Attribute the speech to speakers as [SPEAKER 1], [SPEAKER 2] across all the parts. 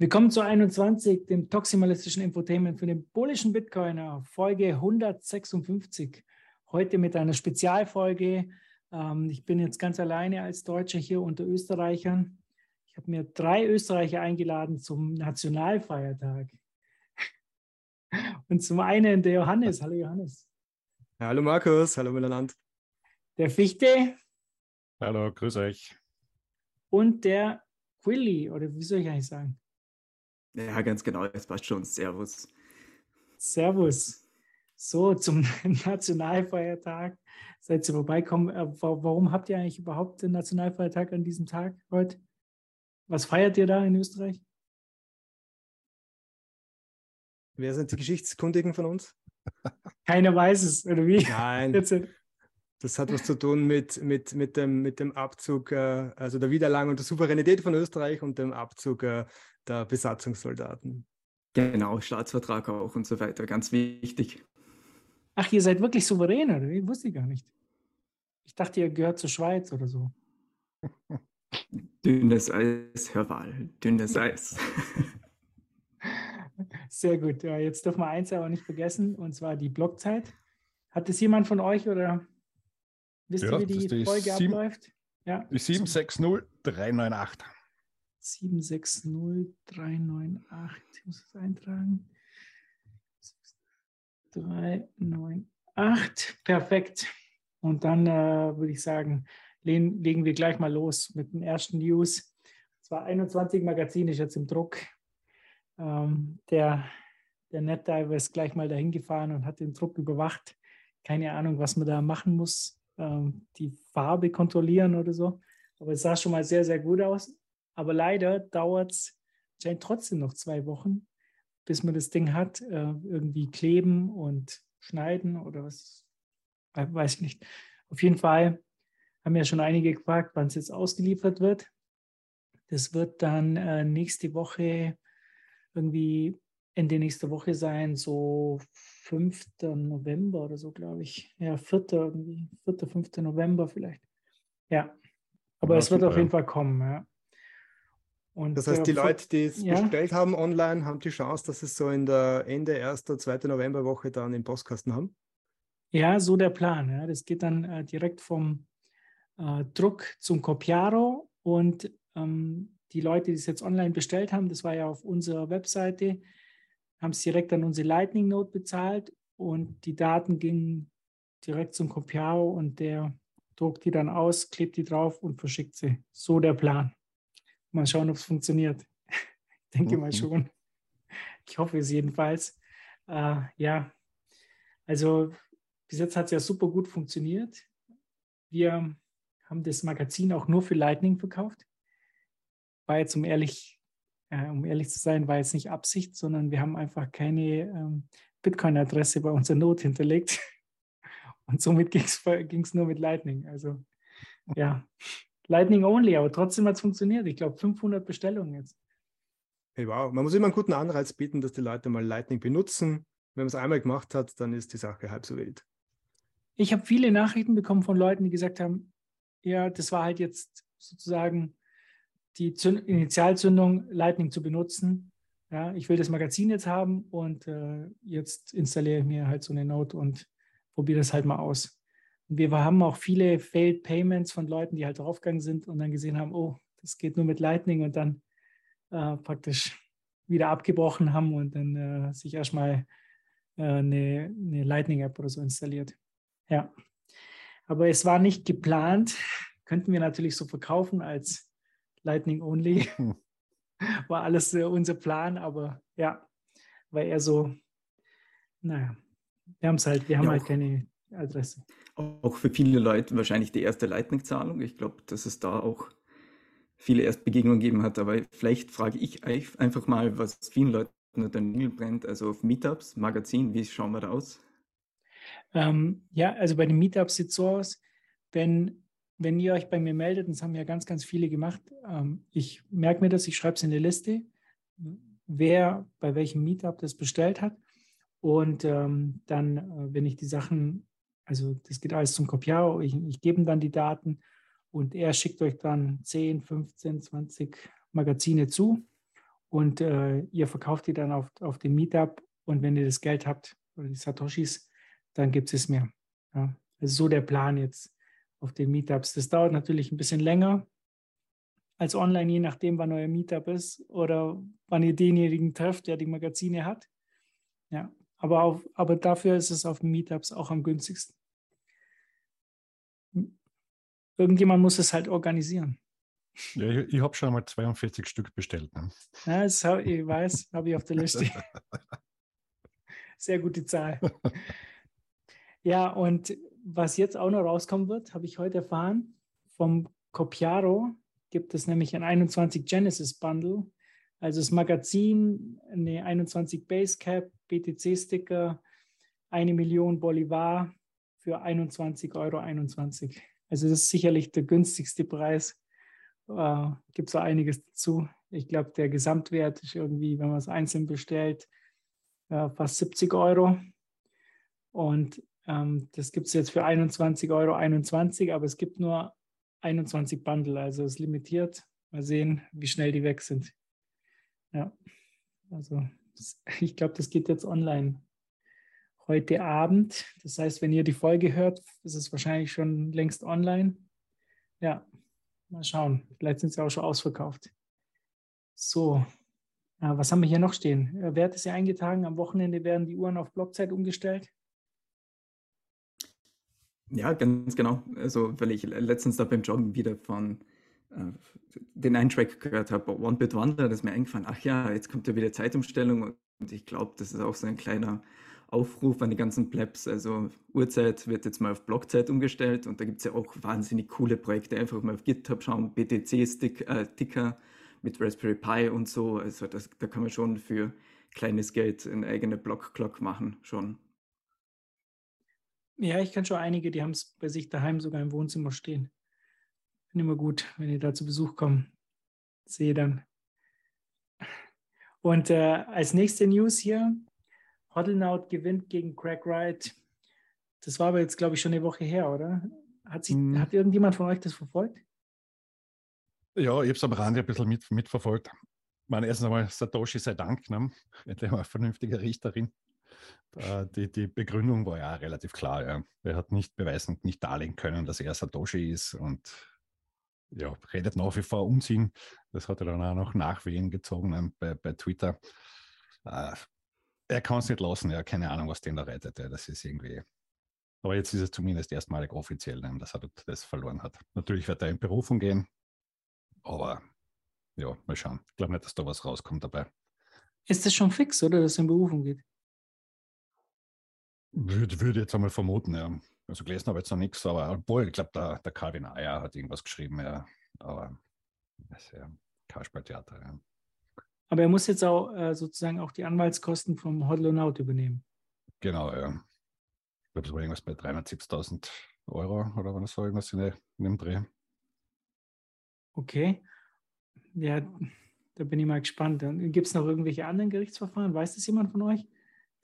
[SPEAKER 1] Willkommen zu 21, dem toximalistischen Infotainment für den polischen Bitcoiner, Folge 156. Heute mit einer Spezialfolge. Ähm, ich bin jetzt ganz alleine als Deutscher hier unter Österreichern. Ich habe mir drei Österreicher eingeladen zum Nationalfeiertag. Und zum einen der Johannes. Hallo Johannes.
[SPEAKER 2] Hallo Markus, hallo miteinander.
[SPEAKER 1] Der Fichte.
[SPEAKER 3] Hallo, grüß euch.
[SPEAKER 1] Und der Quilly, oder wie soll ich eigentlich sagen?
[SPEAKER 2] Ja, ganz genau, das passt schon. Servus.
[SPEAKER 1] Servus. So, zum Nationalfeiertag. Seid ihr vorbeikommen. Äh, warum habt ihr eigentlich überhaupt den Nationalfeiertag an diesem Tag heute? Was feiert ihr da in Österreich?
[SPEAKER 2] Wer sind die Geschichtskundigen von uns?
[SPEAKER 1] Keiner weiß es, oder wie?
[SPEAKER 2] Nein. Das hat was zu tun mit, mit, mit, dem, mit dem Abzug, äh, also der Wiedererlangung der Souveränität von Österreich und dem Abzug äh, der Besatzungssoldaten. Genau, Staatsvertrag auch und so weiter, ganz wichtig.
[SPEAKER 1] Ach, ihr seid wirklich souverän, oder? Ich wusste ich gar nicht. Ich dachte, ihr gehört zur Schweiz oder so.
[SPEAKER 2] Dünnes Eis, Herr Wahl, dünnes Eis.
[SPEAKER 1] Sehr gut. Ja, jetzt dürfen wir eins aber nicht vergessen, und zwar die Blockzeit. Hat es jemand von euch oder wisst ja, ihr, wie die, die Folge 7, abläuft?
[SPEAKER 3] Ja. Die 760398.
[SPEAKER 1] 760398. Ich muss es eintragen. 398. Perfekt. Und dann äh, würde ich sagen, legen, legen wir gleich mal los mit den ersten News. Zwar 21 Magazin ist jetzt im Druck. Ähm, der, der NetDiver ist gleich mal dahin gefahren und hat den Druck überwacht. Keine Ahnung, was man da machen muss. Ähm, die Farbe kontrollieren oder so. Aber es sah schon mal sehr, sehr gut aus. Aber leider dauert es scheint trotzdem noch zwei Wochen, bis man das Ding hat. Äh, irgendwie kleben und schneiden oder was, weiß ich nicht. Auf jeden Fall haben ja schon einige gefragt, wann es jetzt ausgeliefert wird. Das wird dann äh, nächste Woche irgendwie Ende nächster Woche sein, so 5. November oder so, glaube ich. Ja, 4. irgendwie, 4. 5. November vielleicht. Ja, aber ja, es wird super, auf jeden Fall kommen, ja.
[SPEAKER 2] Und das heißt, die Leute, die es ja. bestellt haben online, haben die Chance, dass es so in der Ende 1. 2. Novemberwoche dann im Postkasten haben?
[SPEAKER 1] Ja, so der Plan. Ja. Das geht dann äh, direkt vom äh, Druck zum Copiaro und ähm, die Leute, die es jetzt online bestellt haben, das war ja auf unserer Webseite, haben es direkt an unsere Lightning Note bezahlt und die Daten gingen direkt zum Copiao und der druckt die dann aus, klebt die drauf und verschickt sie. So der Plan. Mal schauen, ob es funktioniert. Ich denke okay. mal schon. Ich hoffe es jedenfalls. Äh, ja, also bis jetzt hat es ja super gut funktioniert. Wir haben das Magazin auch nur für Lightning verkauft war jetzt, um ehrlich, äh, um ehrlich zu sein, war jetzt nicht Absicht, sondern wir haben einfach keine ähm, Bitcoin-Adresse bei unserer Note hinterlegt. Und somit ging es nur mit Lightning. Also ja, Lightning only, aber trotzdem hat es funktioniert. Ich glaube, 500 Bestellungen jetzt.
[SPEAKER 2] Hey, wow, man muss immer einen guten Anreiz bieten, dass die Leute mal Lightning benutzen. Wenn man es einmal gemacht hat, dann ist die Sache halb so wild.
[SPEAKER 1] Ich habe viele Nachrichten bekommen von Leuten, die gesagt haben, ja, das war halt jetzt sozusagen die Zünd Initialzündung Lightning zu benutzen. Ja, ich will das Magazin jetzt haben und äh, jetzt installiere ich mir halt so eine Note und probiere das halt mal aus. Wir haben auch viele Failed Payments von Leuten, die halt draufgegangen sind und dann gesehen haben, oh, das geht nur mit Lightning und dann äh, praktisch wieder abgebrochen haben und dann äh, sich erstmal äh, eine, eine Lightning-App oder so installiert. Ja. Aber es war nicht geplant, könnten wir natürlich so verkaufen als Lightning Only. War alles äh, unser Plan, aber ja, war eher so, naja, wir haben es halt, wir haben ja, halt keine Adresse.
[SPEAKER 2] Auch für viele Leute wahrscheinlich die erste Lightning-Zahlung. Ich glaube, dass es da auch viele Erstbegegnungen gegeben hat, aber vielleicht frage ich einfach mal, was vielen Leuten unter den Nägeln brennt, also auf Meetups, Magazin, wie schauen wir da aus?
[SPEAKER 1] Ähm, ja, also bei den Meetups sieht es so aus, wenn wenn ihr euch bei mir meldet, das haben ja ganz, ganz viele gemacht, ähm, ich merke mir das, ich schreibe es in die Liste, wer bei welchem Meetup das bestellt hat. Und ähm, dann, äh, wenn ich die Sachen, also das geht alles zum Kopiar, ich, ich gebe dann die Daten Und er schickt euch dann 10, 15, 20 Magazine zu und äh, ihr verkauft die dann auf, auf dem Meetup. Und wenn ihr das Geld habt oder die Satoshis, dann gibt es mir. Ja. Das ist so der Plan jetzt auf den Meetups. Das dauert natürlich ein bisschen länger als online, je nachdem, wann euer Meetup ist oder wann ihr denjenigen trefft, der die Magazine hat. Ja, aber, auf, aber dafür ist es auf den Meetups auch am günstigsten. Irgendjemand muss es halt organisieren.
[SPEAKER 3] Ja, ich, ich habe schon einmal 42 Stück bestellt. Ne?
[SPEAKER 1] Ja, das hab, ich weiß, habe ich auf der Liste. Sehr gute Zahl. Ja, und was jetzt auch noch rauskommen wird, habe ich heute erfahren, vom Copiaro gibt es nämlich ein 21 Genesis Bundle. Also das Magazin, eine 21 Basecap, BTC-Sticker, eine Million Bolivar für 21,21 Euro. Also das ist sicherlich der günstigste Preis. Äh, gibt so einiges dazu. Ich glaube, der Gesamtwert ist irgendwie, wenn man es einzeln bestellt, äh, fast 70 Euro. Und ähm, das gibt es jetzt für 21,21 Euro, 21, aber es gibt nur 21 Bundle, also es ist limitiert. Mal sehen, wie schnell die weg sind. Ja, also ich glaube, das geht jetzt online heute Abend. Das heißt, wenn ihr die Folge hört, ist es wahrscheinlich schon längst online. Ja, mal schauen. Vielleicht sind sie auch schon ausverkauft. So, was haben wir hier noch stehen? Äh, Wert ist ja eingetragen. Am Wochenende werden die Uhren auf Blockzeit umgestellt.
[SPEAKER 4] Ja, ganz genau. Also, weil ich letztens da beim Joggen wieder von äh, den einen Track gehört habe, One Bit Wonder, das ist mir eingefallen, ach ja, jetzt kommt ja wieder Zeitumstellung und ich glaube, das ist auch so ein kleiner Aufruf an die ganzen Plebs. Also Uhrzeit wird jetzt mal auf Blockzeit umgestellt und da gibt es ja auch wahnsinnig coole Projekte. Einfach mal auf GitHub schauen, BTC-Sticker äh, mit Raspberry Pi und so. Also das, da kann man schon für kleines Geld eine eigene Block-Clock machen, schon.
[SPEAKER 1] Ja, ich kenne schon einige, die haben es bei sich daheim sogar im Wohnzimmer stehen. Finde immer gut, wenn ihr da zu Besuch kommt. Sehe dann. Und äh, als nächste News hier, Hoddelnaut gewinnt gegen Craig Wright. Das war aber jetzt, glaube ich, schon eine Woche her, oder? Hat, sich, hm. hat irgendjemand von euch das verfolgt?
[SPEAKER 3] Ja, ich habe es am Rande ein bisschen mit, mitverfolgt. Ich meine, erstens einmal Satoshi sei Dank, ne? endlich mal eine vernünftige Richterin. Die, die Begründung war ja relativ klar. Ja. Er hat nicht beweisen, nicht darlegen können, dass er Satoshi ist und ja, redet nach wie vor Unsinn. Das hat er dann auch noch Nachwehen gezogen ähm, bei, bei Twitter. Äh, er kann es nicht lassen, ja, keine Ahnung, was den da rettet. Ja. Das ist irgendwie. Aber jetzt ist es zumindest erstmalig offiziell, ne, dass er das verloren hat. Natürlich wird er in Berufung gehen, aber ja, mal schauen. Ich glaube nicht, dass da was rauskommt dabei.
[SPEAKER 1] Ist das schon fix, oder, dass er in Berufung geht?
[SPEAKER 3] Würde, würde jetzt einmal vermuten, ja. Also gelesen habe ich jetzt noch nichts, aber obwohl, ich glaube, der, der Calvin Ayer hat irgendwas geschrieben, ja. Aber das ist ja Kasperltheater, ja.
[SPEAKER 1] Aber er muss jetzt auch äh, sozusagen auch die Anwaltskosten vom Hodlonaut übernehmen.
[SPEAKER 3] Genau, ja. Ich glaube, es war irgendwas bei 370.000 Euro oder war das so irgendwas in, dem Dreh.
[SPEAKER 1] Okay. Ja, da bin ich mal gespannt. Gibt es noch irgendwelche anderen Gerichtsverfahren? Weiß das jemand von euch?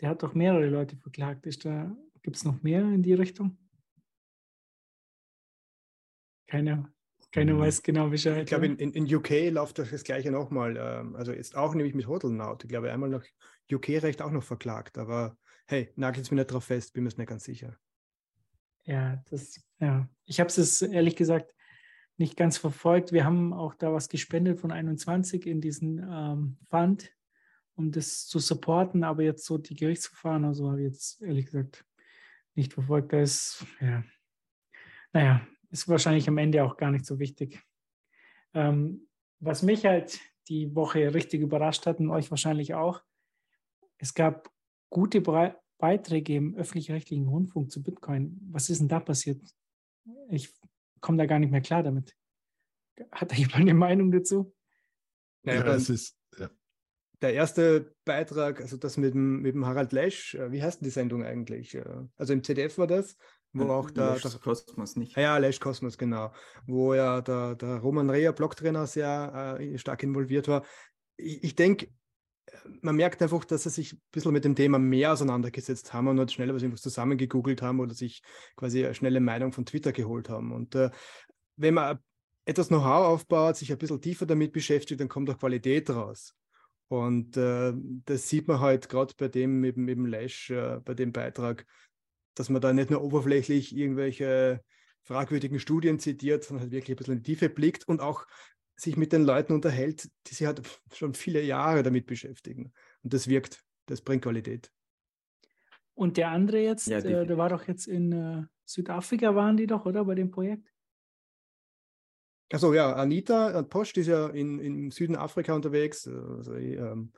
[SPEAKER 1] Der hat doch mehrere Leute verklagt. gibt es noch mehr in die Richtung? Keiner, keiner mhm. weiß genau Bescheid.
[SPEAKER 2] Ich glaube, in, in, in, UK läuft das, das gleiche nochmal. Ähm, also jetzt auch nämlich mit Hotelnaut. Ich glaube, einmal noch UK-Recht auch noch verklagt. Aber hey, nagelt es mir nicht drauf fest, bin mir nicht ganz sicher.
[SPEAKER 1] Ja, das, ja. Ich habe es ehrlich gesagt nicht ganz verfolgt. Wir haben auch da was gespendet von 21 in diesen ähm, Fund um das zu supporten, aber jetzt so die Gerichtsverfahren oder so habe ich jetzt ehrlich gesagt nicht verfolgt. Da ist, ja, naja, ist wahrscheinlich am Ende auch gar nicht so wichtig. Ähm, was mich halt die Woche richtig überrascht hat und euch wahrscheinlich auch, es gab gute Bre Beiträge im öffentlich-rechtlichen Rundfunk zu Bitcoin. Was ist denn da passiert? Ich komme da gar nicht mehr klar damit. Hat da jemand eine Meinung dazu?
[SPEAKER 2] Ja, das ist, ja der erste Beitrag, also das mit dem, mit dem Harald Lesch, äh, wie heißt denn die Sendung eigentlich? Äh, also im ZDF war das, wo ja, auch der, der Kosmos nicht. Ja, Lesch Kosmos, genau. Wo ja der, der Roman Rea, Blocktrainer, sehr äh, stark involviert war. Ich, ich denke, man merkt einfach, dass sie sich ein bisschen mit dem Thema mehr auseinandergesetzt haben und nicht schneller was zusammengegoogelt haben oder sich quasi eine schnelle Meinung von Twitter geholt haben. Und äh, wenn man etwas Know-how aufbaut, sich ein bisschen tiefer damit beschäftigt, dann kommt auch Qualität raus. Und äh, das sieht man halt gerade bei dem mit dem Lash, äh, bei dem Beitrag, dass man da nicht nur oberflächlich irgendwelche fragwürdigen Studien zitiert, sondern halt wirklich ein bisschen in die Tiefe blickt und auch sich mit den Leuten unterhält, die sich halt schon viele Jahre damit beschäftigen. Und das wirkt, das bringt Qualität.
[SPEAKER 1] Und der andere jetzt, ja, äh, der war doch jetzt in äh, Südafrika, waren die doch, oder, bei dem Projekt?
[SPEAKER 2] Also ja, Anita Post ist ja in, im Süden Afrika unterwegs. Also, ähm,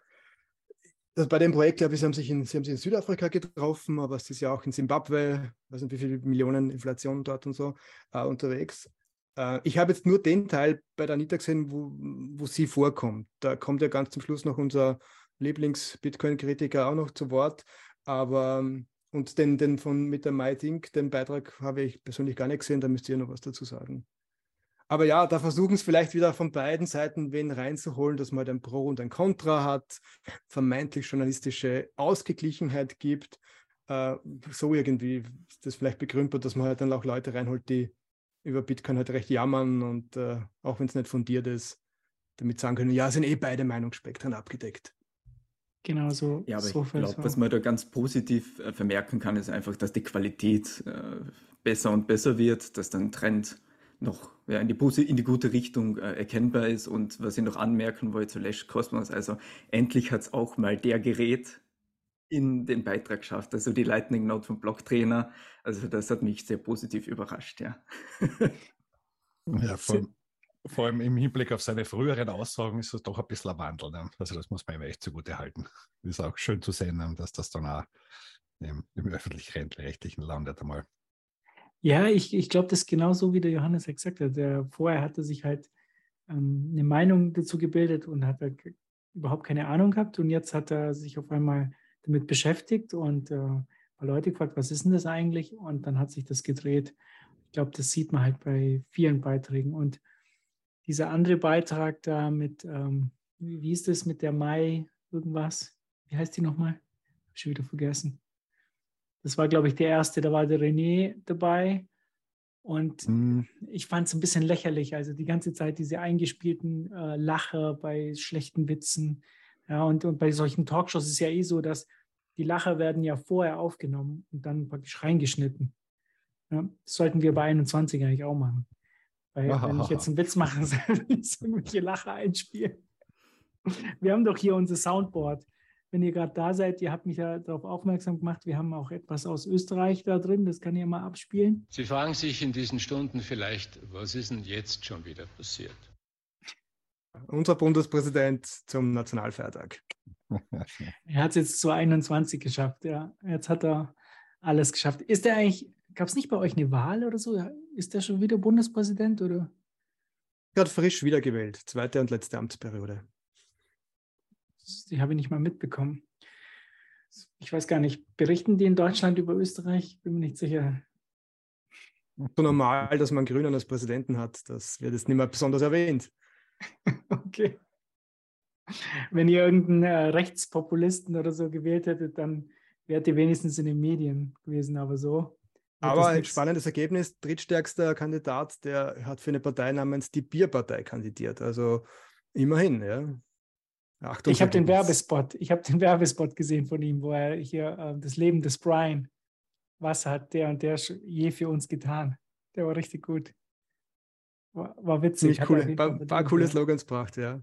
[SPEAKER 2] das, bei dem Projekt, glaube ich, sie haben sich in, sie haben sich in Südafrika getroffen, aber es ist ja auch in Zimbabwe, weiß nicht wie viele Millionen Inflation dort und so äh, unterwegs. Äh, ich habe jetzt nur den Teil bei der Anita gesehen, wo, wo sie vorkommt. Da kommt ja ganz zum Schluss noch unser Lieblings-Bitcoin-Kritiker auch noch zu Wort. Aber und den, den von mit der MyThink, den Beitrag habe ich persönlich gar nicht gesehen, da müsst ihr noch was dazu sagen. Aber ja, da versuchen es vielleicht wieder von beiden Seiten wen reinzuholen, dass man halt ein Pro und ein Contra hat, vermeintlich journalistische Ausgeglichenheit gibt. Äh, so irgendwie ist das vielleicht begründet, dass man halt dann auch Leute reinholt, die über Bitcoin halt recht jammern und äh, auch wenn es nicht fundiert ist, damit sagen können, ja, sind eh beide Meinungsspektren abgedeckt.
[SPEAKER 1] Genau so.
[SPEAKER 4] Ja, aber
[SPEAKER 1] so
[SPEAKER 4] ich glaube, was man da ganz positiv äh, vermerken kann, ist einfach, dass die Qualität äh, besser und besser wird, dass dann Trend noch ja, in, die, in die gute Richtung äh, erkennbar ist. Und was ich noch anmerken wollte zu Lash Cosmos, also endlich hat es auch mal der Gerät in den Beitrag geschafft, also die Lightning Note vom Blocktrainer. Also das hat mich sehr positiv überrascht, ja.
[SPEAKER 3] ja, vor, vor allem im Hinblick auf seine früheren Aussagen ist es doch ein bisschen ein Wandel. Ne? Also das muss man ihm echt zugute halten. Ist auch schön zu sehen, dass das dann auch im, im öffentlich-rechtlichen landet einmal.
[SPEAKER 1] Ja, ich, ich glaube, das ist genauso, wie der Johannes ja gesagt hat. Der, vorher hatte sich halt ähm, eine Meinung dazu gebildet und hat halt überhaupt keine Ahnung gehabt. Und jetzt hat er sich auf einmal damit beschäftigt und äh, Leute gefragt, was ist denn das eigentlich? Und dann hat sich das gedreht. Ich glaube, das sieht man halt bei vielen Beiträgen. Und dieser andere Beitrag da mit, ähm, wie, wie ist das mit der Mai irgendwas? Wie heißt die nochmal? Hab ich schon wieder vergessen. Das war, glaube ich, der erste. Da war der René dabei. Und mhm. ich fand es ein bisschen lächerlich. Also die ganze Zeit diese eingespielten äh, Lacher bei schlechten Witzen. Ja, und, und bei solchen Talkshows ist es ja eh so, dass die Lacher werden ja vorher aufgenommen und dann praktisch reingeschnitten. Ja, das sollten wir bei 21 eigentlich auch machen. Weil Aha. wenn ich jetzt einen Witz mache, soll ich irgendwelche Lacher einspielen. Wir haben doch hier unser Soundboard wenn ihr gerade da seid, ihr habt mich ja darauf aufmerksam gemacht, wir haben auch etwas aus Österreich da drin, das kann ich mal abspielen.
[SPEAKER 5] Sie fragen sich in diesen Stunden vielleicht, was ist denn jetzt schon wieder passiert?
[SPEAKER 2] Unser Bundespräsident zum Nationalfeiertag.
[SPEAKER 1] er hat es jetzt zu 21 geschafft, ja. Jetzt hat er alles geschafft. Ist er eigentlich, gab es nicht bei euch eine Wahl oder so? Ist er schon wieder Bundespräsident oder?
[SPEAKER 2] Gerade frisch wiedergewählt, zweite und letzte Amtsperiode
[SPEAKER 1] die habe ich nicht mal mitbekommen. Ich weiß gar nicht, berichten die in Deutschland über Österreich? Bin mir nicht sicher.
[SPEAKER 2] So normal, dass man Grünen als Präsidenten hat, das wird jetzt nicht mehr besonders erwähnt.
[SPEAKER 1] okay. Wenn ihr irgendeinen äh, Rechtspopulisten oder so gewählt hättet, dann wärt ihr wenigstens in den Medien gewesen, aber so.
[SPEAKER 2] Aber ein spannendes Ergebnis, drittstärkster Kandidat, der hat für eine Partei namens die Bierpartei kandidiert. Also immerhin, ja.
[SPEAKER 1] Achtung, ich habe den Werbespot, ich habe den Werbespot gesehen von ihm, wo er hier äh, das Leben des Brian, was hat der und der je für uns getan? Der war richtig gut. War, war witzig.
[SPEAKER 2] Cool, war, war coole Slogans gebracht, ja.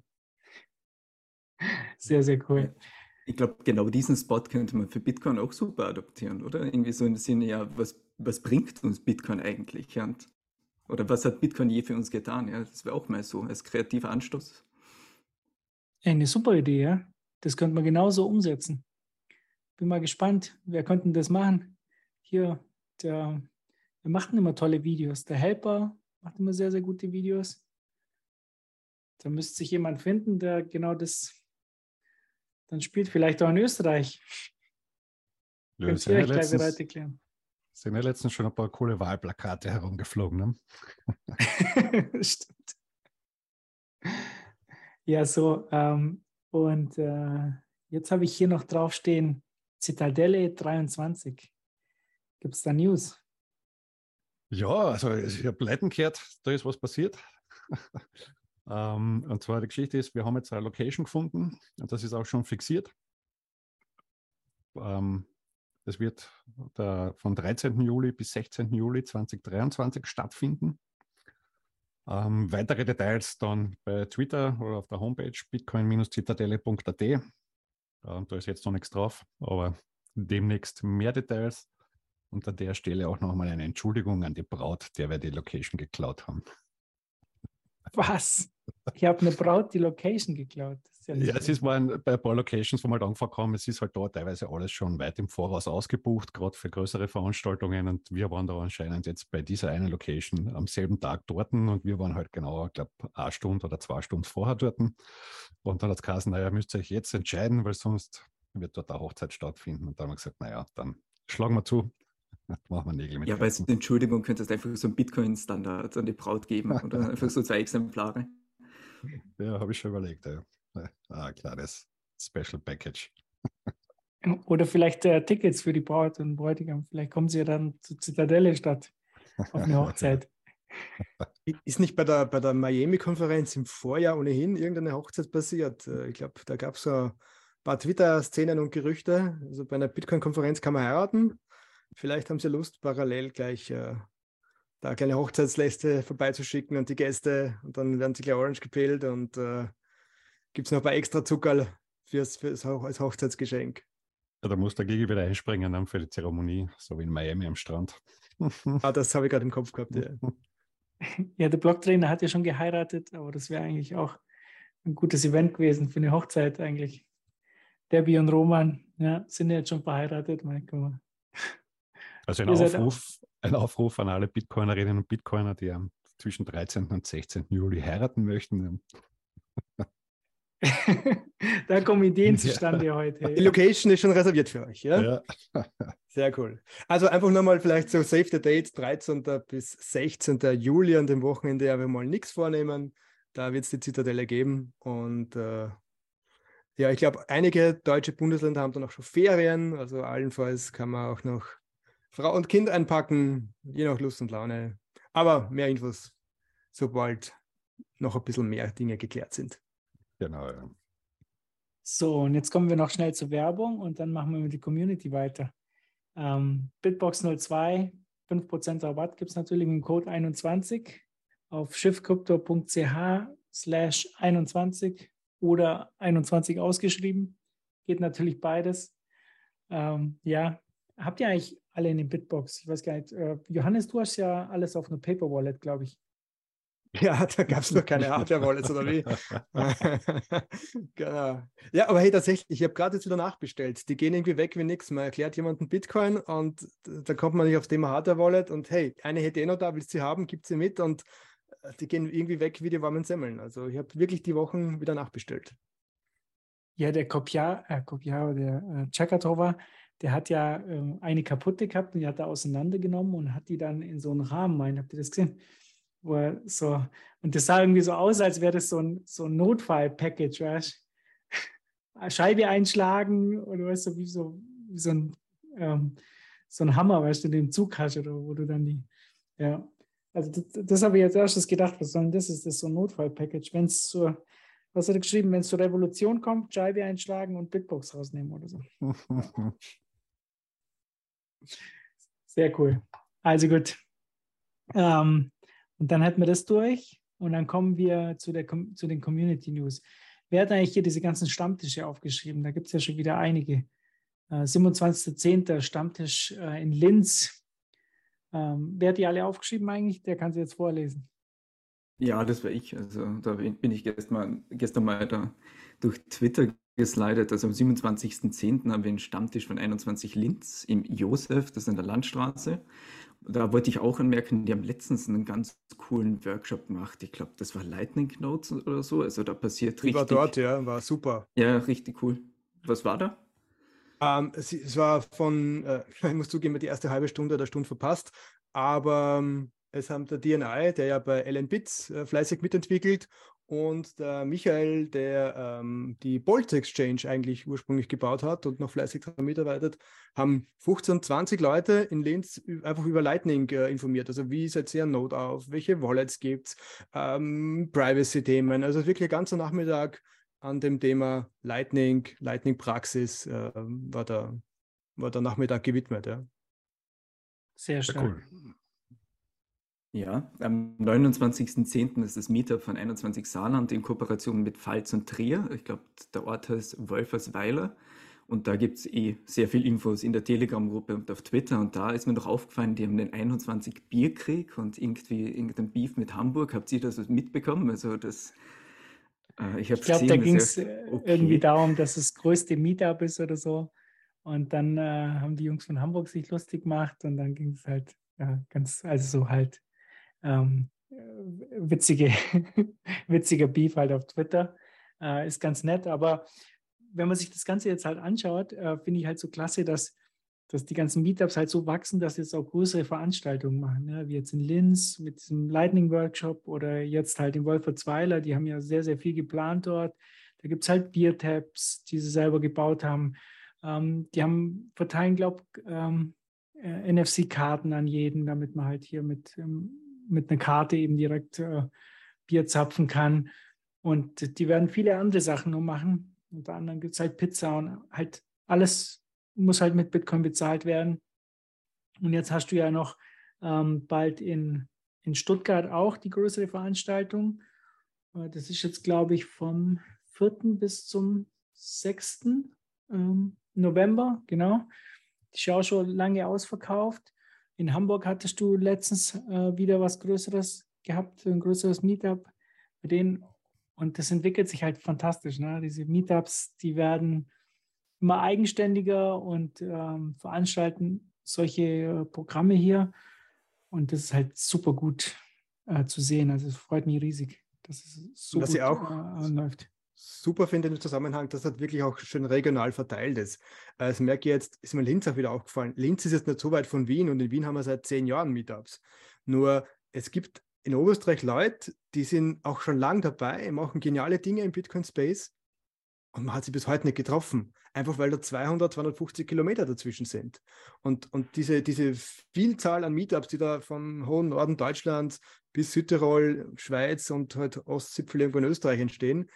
[SPEAKER 1] Sehr, sehr cool.
[SPEAKER 4] Ich glaube, genau diesen Spot könnte man für Bitcoin auch super adoptieren, oder? Irgendwie so im Sinne, ja, was, was bringt uns Bitcoin eigentlich? Und, oder was hat Bitcoin je für uns getan? Ja, das wäre auch mal so als kreativer Anstoß.
[SPEAKER 1] Eine super Idee, ja. Das könnte man genauso umsetzen. Bin mal gespannt, wer könnte das machen? Hier, der, wir machen immer tolle Videos. Der Helper macht immer sehr, sehr gute Videos. Da müsste sich jemand finden, der genau das dann spielt, vielleicht auch in Österreich.
[SPEAKER 3] Ja, Könnt ihr euch gleich bereit erklären. Sind ja letztens schon ein paar coole Wahlplakate herumgeflogen. Ne?
[SPEAKER 1] Stimmt. Ja, so. Ähm, und äh, jetzt habe ich hier noch draufstehen, Zitadelle 23. Gibt es da News?
[SPEAKER 3] Ja, also ich habe Leuten gehört, da ist was passiert. ähm, und zwar die Geschichte ist, wir haben jetzt eine Location gefunden und das ist auch schon fixiert. Ähm, das wird der, von 13. Juli bis 16. Juli 2023 stattfinden. Ähm, weitere Details dann bei Twitter oder auf der Homepage bitcoin-zitadelle.at. Ähm, da ist jetzt noch nichts drauf, aber demnächst mehr Details. Und an der Stelle auch nochmal eine Entschuldigung an die Braut, der wir die Location geklaut haben.
[SPEAKER 1] Was? Ich habe eine Braut die Location geklaut.
[SPEAKER 3] Ja, ja es ist mal bei ein paar Locations, wo wir halt angefangen haben, es ist halt da teilweise alles schon weit im Voraus ausgebucht, gerade für größere Veranstaltungen. Und wir waren da anscheinend jetzt bei dieser einen Location am selben Tag dort und wir waren halt genau, ich glaube, eine Stunde oder zwei Stunden vorher dort. Und dann hat es geheißen, naja, müsst ihr euch jetzt entscheiden, weil sonst wird dort eine Hochzeit stattfinden. Und dann haben wir gesagt, naja, dann schlagen wir zu, machen wir Nägel mit.
[SPEAKER 4] Ja, weil Entschuldigung, könntest du einfach so einen Bitcoin-Standard an die Braut geben oder einfach so zwei Exemplare.
[SPEAKER 3] Ja, habe ich schon überlegt. Ja. Ah, klares Special Package.
[SPEAKER 1] Oder vielleicht äh, Tickets für die Braut und Bräutigam. Vielleicht kommen sie ja dann zur Zitadelle statt auf eine Hochzeit.
[SPEAKER 2] Ist nicht bei der, bei der Miami-Konferenz im Vorjahr ohnehin irgendeine Hochzeit passiert? Äh, ich glaube, da gab es so ein paar Twitter-Szenen und Gerüchte. Also bei einer Bitcoin-Konferenz kann man heiraten. Vielleicht haben sie Lust, parallel gleich äh, da eine kleine Hochzeitsläste vorbeizuschicken und die Gäste und dann werden sie gleich orange gepillt und äh, gibt es noch ein paar extra Zuckerl fürs, fürs, als Hochzeitsgeschenk.
[SPEAKER 3] Ja, da muss der Gigi wieder einspringen dann für die Zeremonie, so wie in Miami am Strand.
[SPEAKER 2] ah, das habe ich gerade im Kopf gehabt, ja.
[SPEAKER 1] Ja, der Blocktrainer hat ja schon geheiratet, aber das wäre eigentlich auch ein gutes Event gewesen für eine Hochzeit eigentlich. Debbie und Roman ja, sind ja jetzt schon verheiratet.
[SPEAKER 3] Also ein Aufruf, ein Aufruf an alle Bitcoinerinnen und Bitcoiner, die zwischen 13. und 16. Juli heiraten möchten.
[SPEAKER 1] da kommen Ideen zustande ja. heute.
[SPEAKER 2] Die Location ist schon reserviert für euch, ja? ja. Sehr cool. Also einfach nochmal vielleicht so Save the Date, 13. bis 16. Juli an dem Wochenende, aber mal nichts vornehmen. Da wird es die Zitadelle geben. Und äh, ja, ich glaube, einige deutsche Bundesländer haben dann auch schon Ferien. Also allenfalls kann man auch noch Frau und Kind einpacken, je nach Lust und Laune. Aber mehr Infos, sobald noch ein bisschen mehr Dinge geklärt sind.
[SPEAKER 3] Genau, ja.
[SPEAKER 1] So, und jetzt kommen wir noch schnell zur Werbung und dann machen wir mit der Community weiter. Ähm, Bitbox 02, 5% Rabatt gibt es natürlich mit dem Code 21 auf schiffcrypto.ch slash 21 oder 21 ausgeschrieben. Geht natürlich beides. Ähm, ja, habt ihr eigentlich alle in den Bitbox? Ich weiß gar nicht. Äh, Johannes, du hast ja alles auf einer Paper Wallet, glaube ich.
[SPEAKER 2] Ja, da gab es noch keine Hardware-Wallets oder wie? genau. Ja, aber hey, tatsächlich, ich habe gerade jetzt wieder nachbestellt. Die gehen irgendwie weg wie nichts. Man erklärt jemandem Bitcoin und da kommt man nicht aufs Thema Hardware-Wallet und hey, eine hätte eh noch da, willst du sie haben, gibt sie mit und äh, die gehen irgendwie weg wie die warmen Semmeln. Also ich habe wirklich die Wochen wieder nachbestellt.
[SPEAKER 1] Ja, der Kopiar, äh, Kopiar der äh, Chakatova, der hat ja äh, eine kaputte gehabt und die hat er auseinandergenommen und hat die dann in so einen Rahmen rein. Habt ihr das gesehen? wo er so, und das sah irgendwie so aus, als wäre das so ein, so ein Notfall-Package, weißt Scheibe einschlagen oder weißt du, wie so, wie so ein, ähm, so ein Hammer, weißt du, den Zug hast oder wo du dann die, ja. Also das, das habe ich jetzt erstes gedacht, was soll denn das? Ist das so ein Notfall-Package? Wenn es zur, was hat er geschrieben, wenn es zur Revolution kommt, Scheibe einschlagen und Bitbox rausnehmen oder so. Sehr cool. Also gut. Ähm, und dann hätten wir das durch und dann kommen wir zu, der, zu den Community News. Wer hat eigentlich hier diese ganzen Stammtische aufgeschrieben? Da gibt es ja schon wieder einige. Äh, 27.10. Stammtisch äh, in Linz. Ähm, wer hat die alle aufgeschrieben eigentlich? Der kann sie jetzt vorlesen.
[SPEAKER 4] Ja, das war ich. Also da bin ich gestern mal, gestern mal da durch Twitter geslidet. Also am 27.10. haben wir einen Stammtisch von 21 Linz im Josef, das ist in der Landstraße. Da wollte ich auch anmerken, die haben letztens einen ganz coolen Workshop gemacht. Ich glaube, das war Lightning Notes oder so. Also da passiert richtig. Ich
[SPEAKER 2] war dort, ja, war super.
[SPEAKER 4] Ja, richtig cool. Was war da?
[SPEAKER 2] Ähm, es, es, war von, äh, ich muss zugeben, die erste halbe Stunde oder Stunde verpasst, aber ähm, es haben der DNI, der ja bei LN Bits äh, fleißig mitentwickelt, und der Michael, der ähm, die Bolt Exchange eigentlich ursprünglich gebaut hat und noch fleißig daran mitarbeitet, haben 15, 20 Leute in Linz einfach über Lightning äh, informiert. Also wie setzt ihr ein Node auf, welche Wallets gibt es, ähm, Privacy-Themen. Also wirklich ein ganzer Nachmittag an dem Thema Lightning, Lightning-Praxis äh, war, der, war der Nachmittag gewidmet. Ja.
[SPEAKER 1] Sehr stark. Cool.
[SPEAKER 4] Ja, am 29.10. ist das Meetup von 21 Saarland in Kooperation mit Pfalz und Trier. Ich glaube, der Ort heißt Wolfersweiler. Und da gibt es eh sehr viel Infos in der Telegram-Gruppe und auf Twitter. Und da ist mir noch aufgefallen, die haben den 21 Bierkrieg und irgendwie irgendein Beef mit Hamburg. Habt ihr das mitbekommen? Also das,
[SPEAKER 1] äh, ich, ich glaube, da ging es äh, okay. irgendwie darum, dass es das größte Meetup ist oder so. Und dann äh, haben die Jungs von Hamburg sich lustig gemacht und dann ging es halt ja, ganz, also so halt ähm, witzige, witziger Beef halt auf Twitter. Äh, ist ganz nett, aber wenn man sich das Ganze jetzt halt anschaut, äh, finde ich halt so klasse, dass, dass die ganzen Meetups halt so wachsen, dass jetzt auch größere Veranstaltungen machen, ne? wie jetzt in Linz mit diesem Lightning Workshop oder jetzt halt in Wolfertsweiler, die haben ja sehr, sehr viel geplant dort. Da gibt es halt Biertabs, die sie selber gebaut haben. Ähm, die haben verteilen, glaube ich, ähm, äh, NFC-Karten an jeden, damit man halt hier mit ähm, mit einer Karte eben direkt äh, Bier zapfen kann. Und die werden viele andere Sachen noch machen. Unter anderem gibt es halt Pizza und halt alles muss halt mit Bitcoin bezahlt werden. Und jetzt hast du ja noch ähm, bald in, in Stuttgart auch die größere Veranstaltung. Äh, das ist jetzt, glaube ich, vom 4. bis zum 6. Ähm, November, genau. Die auch schon lange ausverkauft. In Hamburg hattest du letztens äh, wieder was Größeres gehabt, ein größeres Meetup bei denen. Und das entwickelt sich halt fantastisch. Ne? Diese Meetups, die werden immer eigenständiger und ähm, veranstalten solche äh, Programme hier. Und das ist halt super gut äh, zu sehen. Also es freut mich riesig, dass es so
[SPEAKER 2] Was gut auch äh, läuft super finde im Zusammenhang, dass das wirklich auch schön regional verteilt ist. Äh, das merke ich jetzt, ist mir Linz auch wieder aufgefallen. Linz ist jetzt nicht so weit von Wien und in Wien haben wir seit zehn Jahren Meetups. Nur es gibt in Oberösterreich Leute, die sind auch schon lang dabei, machen geniale Dinge im Bitcoin-Space und man hat sie bis heute nicht getroffen. Einfach weil da 200, 250 Kilometer dazwischen sind. Und, und diese, diese Vielzahl an Meetups, die da vom hohen Norden Deutschlands bis Südtirol, Schweiz und halt Ostzipfel irgendwo in Österreich entstehen,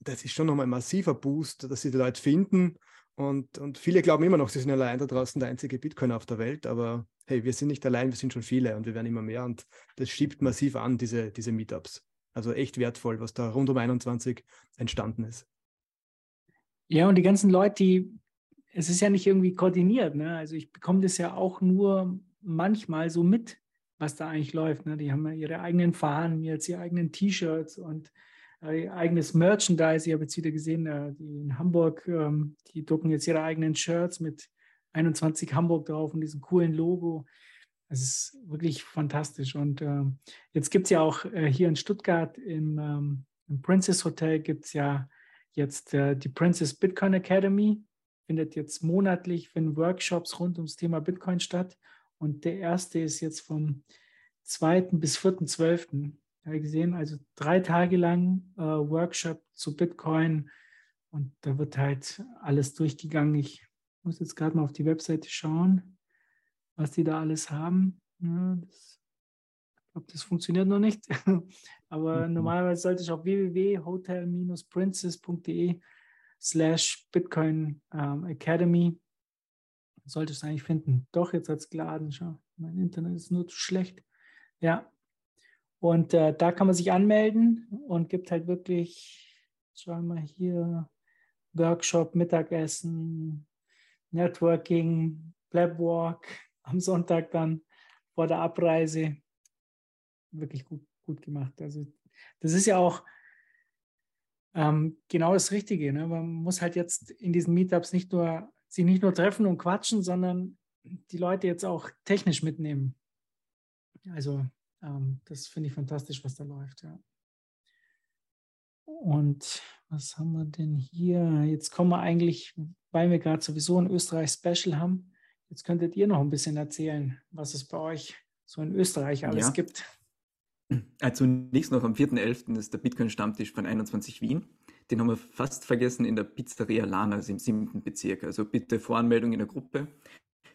[SPEAKER 2] das ist schon nochmal ein massiver Boost, dass sie die Leute finden. Und, und viele glauben immer noch, sie sind allein da draußen der einzige Bitcoin auf der Welt. Aber hey, wir sind nicht allein, wir sind schon viele und wir werden immer mehr. Und das schiebt massiv an, diese, diese Meetups. Also echt wertvoll, was da rund um 21 entstanden ist.
[SPEAKER 1] Ja, und die ganzen Leute, die, es ist ja nicht irgendwie koordiniert. Ne? Also ich bekomme das ja auch nur manchmal so mit, was da eigentlich läuft. Ne? Die haben ja ihre eigenen Fahnen, jetzt ihre eigenen T-Shirts und äh, eigenes Merchandise. Ich habe jetzt wieder gesehen, äh, die in Hamburg, ähm, die drucken jetzt ihre eigenen Shirts mit 21 Hamburg drauf und diesem coolen Logo. Es ist wirklich fantastisch. Und äh, jetzt gibt es ja auch äh, hier in Stuttgart im, ähm, im Princess Hotel gibt es ja jetzt die Princess Bitcoin Academy. Findet jetzt monatlich, finden Workshops rund ums Thema Bitcoin statt. Und der erste ist jetzt vom 2. bis 4.12 habe gesehen, also drei Tage lang äh, Workshop zu Bitcoin und da wird halt alles durchgegangen. Ich muss jetzt gerade mal auf die Webseite schauen, was die da alles haben. Ja, das, ich glaube, das funktioniert noch nicht, aber mhm. normalerweise sollte ich auf www.hotel-princess.de slash Bitcoin ähm, Academy sollte es eigentlich finden. Doch, jetzt hat es geladen. Schau, mein Internet ist nur zu schlecht. Ja, und äh, da kann man sich anmelden und gibt halt wirklich, schauen wir mal hier, Workshop, Mittagessen, Networking, Blabwalk am Sonntag dann vor der Abreise. Wirklich gut, gut gemacht. Also das ist ja auch ähm, genau das Richtige. Ne? Man muss halt jetzt in diesen Meetups nicht nur sich nicht nur treffen und quatschen, sondern die Leute jetzt auch technisch mitnehmen. Also ähm, das finde ich fantastisch, was da läuft. Ja. Und was haben wir denn hier? Jetzt kommen wir eigentlich, weil wir gerade sowieso ein Österreich-Special haben, jetzt könntet ihr noch ein bisschen erzählen, was es bei euch so in Österreich alles ja. gibt.
[SPEAKER 4] Also zunächst noch am 4.11. ist der Bitcoin-Stammtisch von 21 Wien. Den haben wir fast vergessen in der Pizzeria Lana, also im siebten Bezirk. Also bitte Voranmeldung in der Gruppe.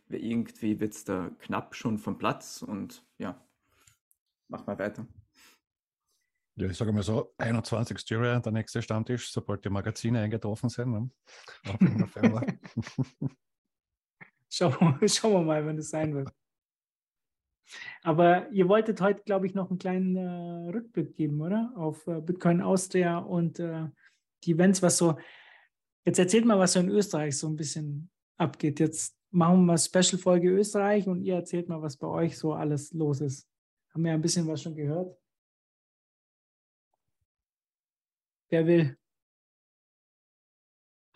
[SPEAKER 4] Irgendwie wird es da knapp schon vom Platz und ja, machen wir weiter.
[SPEAKER 3] Ja, ich sage mal so, 21. Jury, der nächste Stammtisch, sobald die Magazine eingetroffen sind. Ne?
[SPEAKER 1] schauen, wir, schauen wir mal, wenn es sein wird. Aber ihr wolltet heute, glaube ich, noch einen kleinen äh, Rückblick geben, oder? Auf äh, Bitcoin Austria und äh, die Events, was so. Jetzt erzählt mal, was so in Österreich so ein bisschen abgeht. Jetzt machen wir mal Special-Folge Österreich und ihr erzählt mal, was bei euch so alles los ist. Haben wir ein bisschen was schon gehört? Wer will?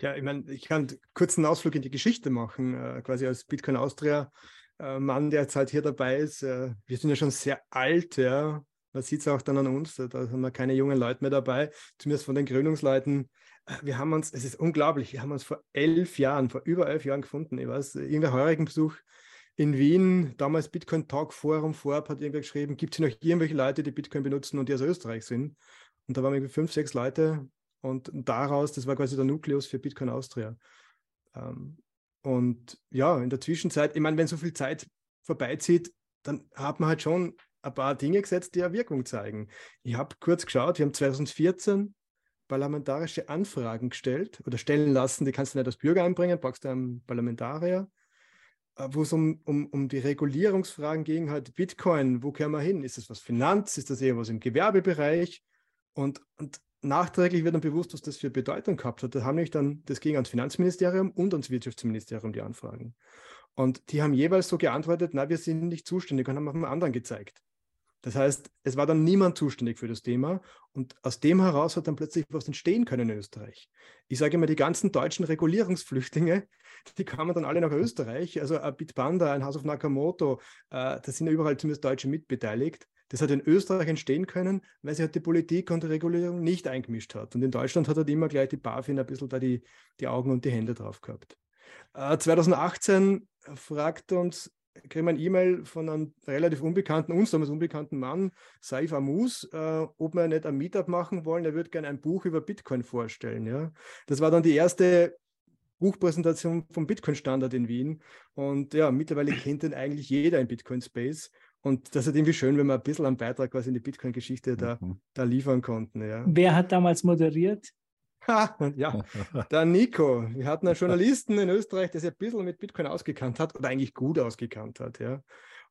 [SPEAKER 2] Ja, ich meine, ich kann einen Ausflug in die Geschichte machen, äh, quasi als Bitcoin Austria äh, Mann, der jetzt halt hier dabei ist. Äh, wir sind ja schon sehr alt, ja. Man sieht es auch dann an uns, da haben wir keine jungen Leute mehr dabei, zumindest von den Gründungsleuten. Wir haben uns, es ist unglaublich, wir haben uns vor elf Jahren, vor über elf Jahren gefunden. Ich weiß, irgendein heurigen Besuch in Wien, damals Bitcoin Talk Forum Vorab, hat irgendwer geschrieben, gibt es noch irgendwelche Leute, die Bitcoin benutzen und die aus Österreich sind? Und da waren irgendwie fünf, sechs Leute und daraus, das war quasi der Nukleus für Bitcoin Austria. Ähm, und ja, in der Zwischenzeit, ich meine, wenn so viel Zeit vorbeizieht, dann hat man halt schon ein paar Dinge gesetzt, die ja Wirkung zeigen. Ich habe kurz geschaut, wir haben 2014 parlamentarische Anfragen gestellt oder stellen lassen, die kannst du nicht als Bürger einbringen, packst du einen Parlamentarier, wo es um, um, um die Regulierungsfragen ging, halt Bitcoin, wo können wir hin? Ist das was Finanz? Ist das eher was im Gewerbebereich? Und, und nachträglich wird dann bewusst, was das für Bedeutung gehabt hat. Da haben nämlich dann, das ging ans Finanzministerium und ans Wirtschaftsministerium die Anfragen. Und die haben jeweils so geantwortet, na, wir sind nicht zuständig und haben auf einen anderen gezeigt. Das heißt, es war dann niemand zuständig für das Thema und aus dem heraus hat dann plötzlich was entstehen können in Österreich. Ich sage immer, die ganzen deutschen Regulierungsflüchtlinge, die kamen dann alle nach Österreich. Also ein Bitpanda, ein House of Nakamoto, äh, da sind ja überall zumindest Deutsche mitbeteiligt. Das hat in Österreich entstehen können, weil sich halt die Politik und die Regulierung nicht eingemischt hat. Und in Deutschland hat halt immer gleich die BaFin ein bisschen da die, die Augen und die Hände drauf gehabt. Äh, 2018 fragt uns, kriegen wir ein E-Mail von einem relativ unbekannten, uns damals unbekannten Mann, Saif Amus, äh, ob wir nicht ein Meetup machen wollen. Er würde gerne ein Buch über Bitcoin vorstellen. Ja? Das war dann die erste Buchpräsentation vom Bitcoin-Standard in Wien. Und ja, mittlerweile kennt den eigentlich jeder im Bitcoin-Space. Und das ist irgendwie schön, wenn wir ein bisschen einen Beitrag quasi in die Bitcoin-Geschichte da, mhm. da liefern konnten. Ja.
[SPEAKER 1] Wer hat damals moderiert?
[SPEAKER 2] Ja, der Nico. Wir hatten einen Journalisten in Österreich, der sich ein bisschen mit Bitcoin ausgekannt hat oder eigentlich gut ausgekannt hat. Ja.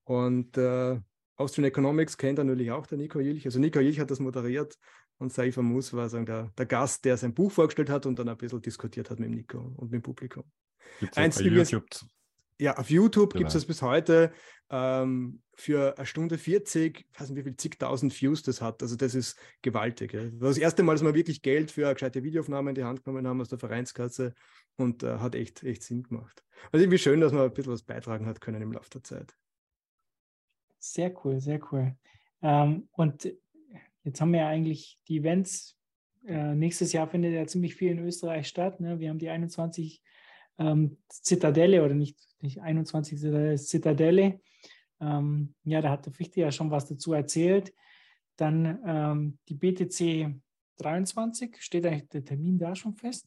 [SPEAKER 2] Und äh, Austrian Economics kennt natürlich auch der Nico Jilch. Also Nico Jilch hat das moderiert und Saifa Mus war sagen, der, der, Gast, der sein Buch vorgestellt hat und dann ein bisschen diskutiert hat mit dem Nico und mit dem Publikum.
[SPEAKER 3] Eins, übrigens, YouTube
[SPEAKER 2] ja, auf YouTube genau. gibt es das bis heute ähm, für eine Stunde 40, ich weiß nicht, wie viel zigtausend Views das hat. Also das ist gewaltig. Ja. Das war das erste Mal, dass wir wirklich Geld für eine gescheite Videoaufnahme in die Hand genommen haben aus der Vereinskasse und äh, hat echt, echt Sinn gemacht. Also irgendwie schön, dass man ein bisschen was beitragen hat können im Laufe der Zeit.
[SPEAKER 1] Sehr cool, sehr cool. Ähm, und jetzt haben wir ja eigentlich die Events. Äh, nächstes Jahr findet ja ziemlich viel in Österreich statt. Ne? Wir haben die 21 ähm, Zitadelle oder nicht, nicht 21. Zitadelle. Ähm, ja, da hat der Fichte ja schon was dazu erzählt. Dann ähm, die BTC 23, steht eigentlich der Termin da schon fest?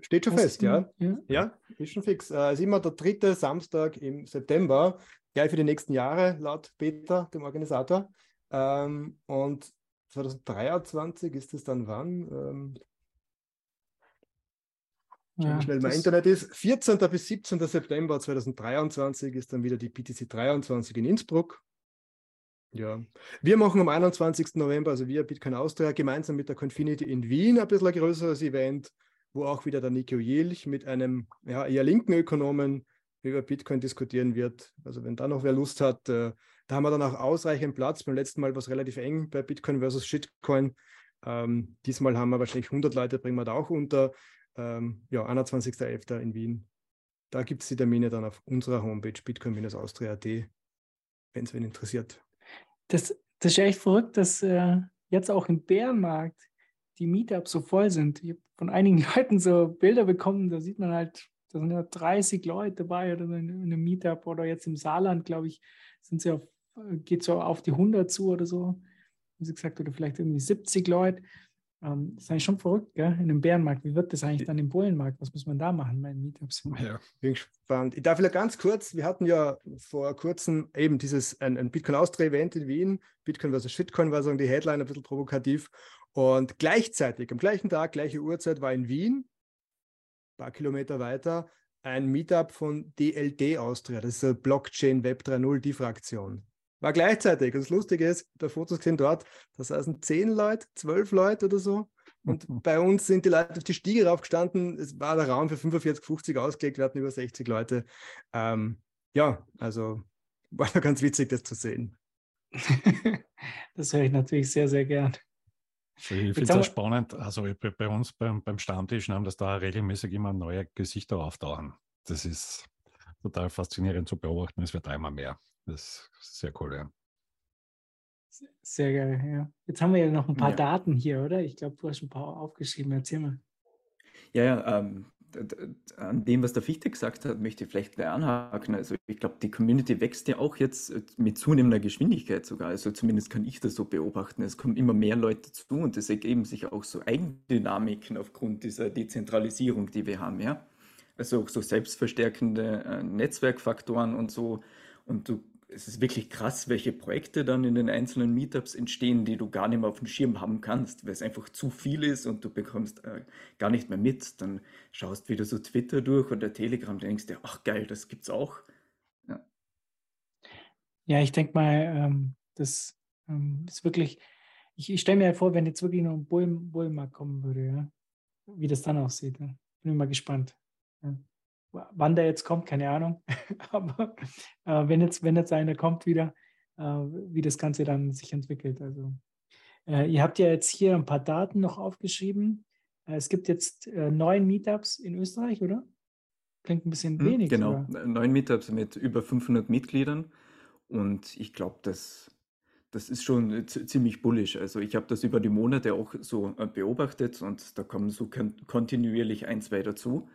[SPEAKER 2] Steht schon fest, ja. ja. Ja, ist schon fix. Äh, ist immer der dritte Samstag im September, gleich für die nächsten Jahre, laut Peter, dem Organisator. Ähm, und 2023 ist es dann wann? Ähm, ja, schnell mein Internet ist. 14. bis 17. September 2023 ist dann wieder die BTC 23 in Innsbruck. Ja, wir machen am 21. November, also wir Bitcoin Austria, gemeinsam mit der Confinity in Wien ein bisschen ein größeres Event, wo auch wieder der Nico Jilch mit einem ja, eher linken Ökonomen über Bitcoin diskutieren wird. Also wenn da noch wer Lust hat, äh, da haben wir dann auch ausreichend Platz. Beim letzten Mal war es relativ eng bei Bitcoin versus Shitcoin. Ähm, diesmal haben wir wahrscheinlich 100 Leute, bringen wir da auch unter ähm, ja, 21.11. in Wien. Da gibt es die Termine dann auf unserer Homepage bitcoin-austria.at, wenn es wen interessiert.
[SPEAKER 1] Das, das ist echt verrückt, dass äh, jetzt auch im Bärenmarkt die Meetups so voll sind. Ich habe von einigen Leuten so Bilder bekommen, da sieht man halt, da sind ja 30 Leute dabei oder in einem Meetup oder jetzt im Saarland, glaube ich, sind sie auf geht so auf die 100 zu oder so, haben sie gesagt, oder vielleicht irgendwie 70 Leute. Ähm, das ist eigentlich schon verrückt, gell? in einem Bärenmarkt. Wie wird das eigentlich dann im Bullenmarkt? Was muss man da machen bei den Meetups?
[SPEAKER 2] Ja, bin gespannt. Ich darf wieder ganz kurz, wir hatten ja vor kurzem eben dieses ein, ein Bitcoin Austria-Event in Wien. Bitcoin versus Shitcoin war so die Headline ein bisschen provokativ. Und gleichzeitig, am gleichen Tag, gleiche Uhrzeit, war in Wien, ein paar Kilometer weiter, ein Meetup von DLD Austria. Das ist Blockchain Web 3.0, die Fraktion. War gleichzeitig. Und das Lustige ist, der Fotos gesehen dort, da saßen zehn Leute, zwölf Leute oder so. Und mhm. bei uns sind die Leute auf die Stiege raufgestanden. Es war der Raum für 45, 50 ausgelegt. Wir hatten über 60 Leute. Ähm, ja, also war ganz witzig, das zu sehen.
[SPEAKER 1] das höre ich natürlich sehr, sehr gern.
[SPEAKER 3] Also ich finde es spannend. Also bei, uns beim, beim Stammtisch, dass da regelmäßig immer neue Gesichter auftauchen. Das ist total faszinierend zu beobachten. Es wird einmal mehr. Das ist sehr cool, ja.
[SPEAKER 1] Sehr geil, ja. Jetzt haben wir ja noch ein paar ja. Daten hier, oder? Ich glaube, du hast ein paar aufgeschrieben. Erzähl mal.
[SPEAKER 4] Ja, ja, ähm, an dem, was der Fichte gesagt hat, möchte ich vielleicht gleich anhaken. Also ich glaube, die Community wächst ja auch jetzt äh, mit zunehmender Geschwindigkeit sogar. Also zumindest kann ich das so beobachten. Es kommen immer mehr Leute zu und es ergeben sich auch so Eigendynamiken aufgrund dieser Dezentralisierung, die wir haben, ja. Also auch so selbstverstärkende äh, Netzwerkfaktoren und so. Und du es ist wirklich krass, welche Projekte dann in den einzelnen Meetups entstehen, die du gar nicht mehr auf dem Schirm haben kannst, weil es einfach zu viel ist und du bekommst äh, gar nicht mehr mit. Dann schaust wieder so Twitter durch oder Telegram, denkst dir, ach geil, das gibt's auch. Ja,
[SPEAKER 1] ja ich denke mal, ähm, das ähm, ist wirklich, ich, ich stelle mir vor, wenn jetzt wirklich noch ein Bullen, Bullenmarkt kommen würde, ja, wie das dann aussieht. Ja. Bin mal gespannt. Ja. Wann der jetzt kommt, keine Ahnung. Aber äh, wenn, jetzt, wenn jetzt einer kommt wieder, äh, wie das Ganze dann sich entwickelt. Also äh, ihr habt ja jetzt hier ein paar Daten noch aufgeschrieben. Äh, es gibt jetzt äh, neun Meetups in Österreich, oder? Klingt ein bisschen hm, wenig.
[SPEAKER 4] Genau, oder? neun Meetups mit über 500 Mitgliedern. Und ich glaube, das, das ist schon ziemlich bullisch. Also ich habe das über die Monate auch so äh, beobachtet und da kommen so kontinuierlich ein, zwei dazu.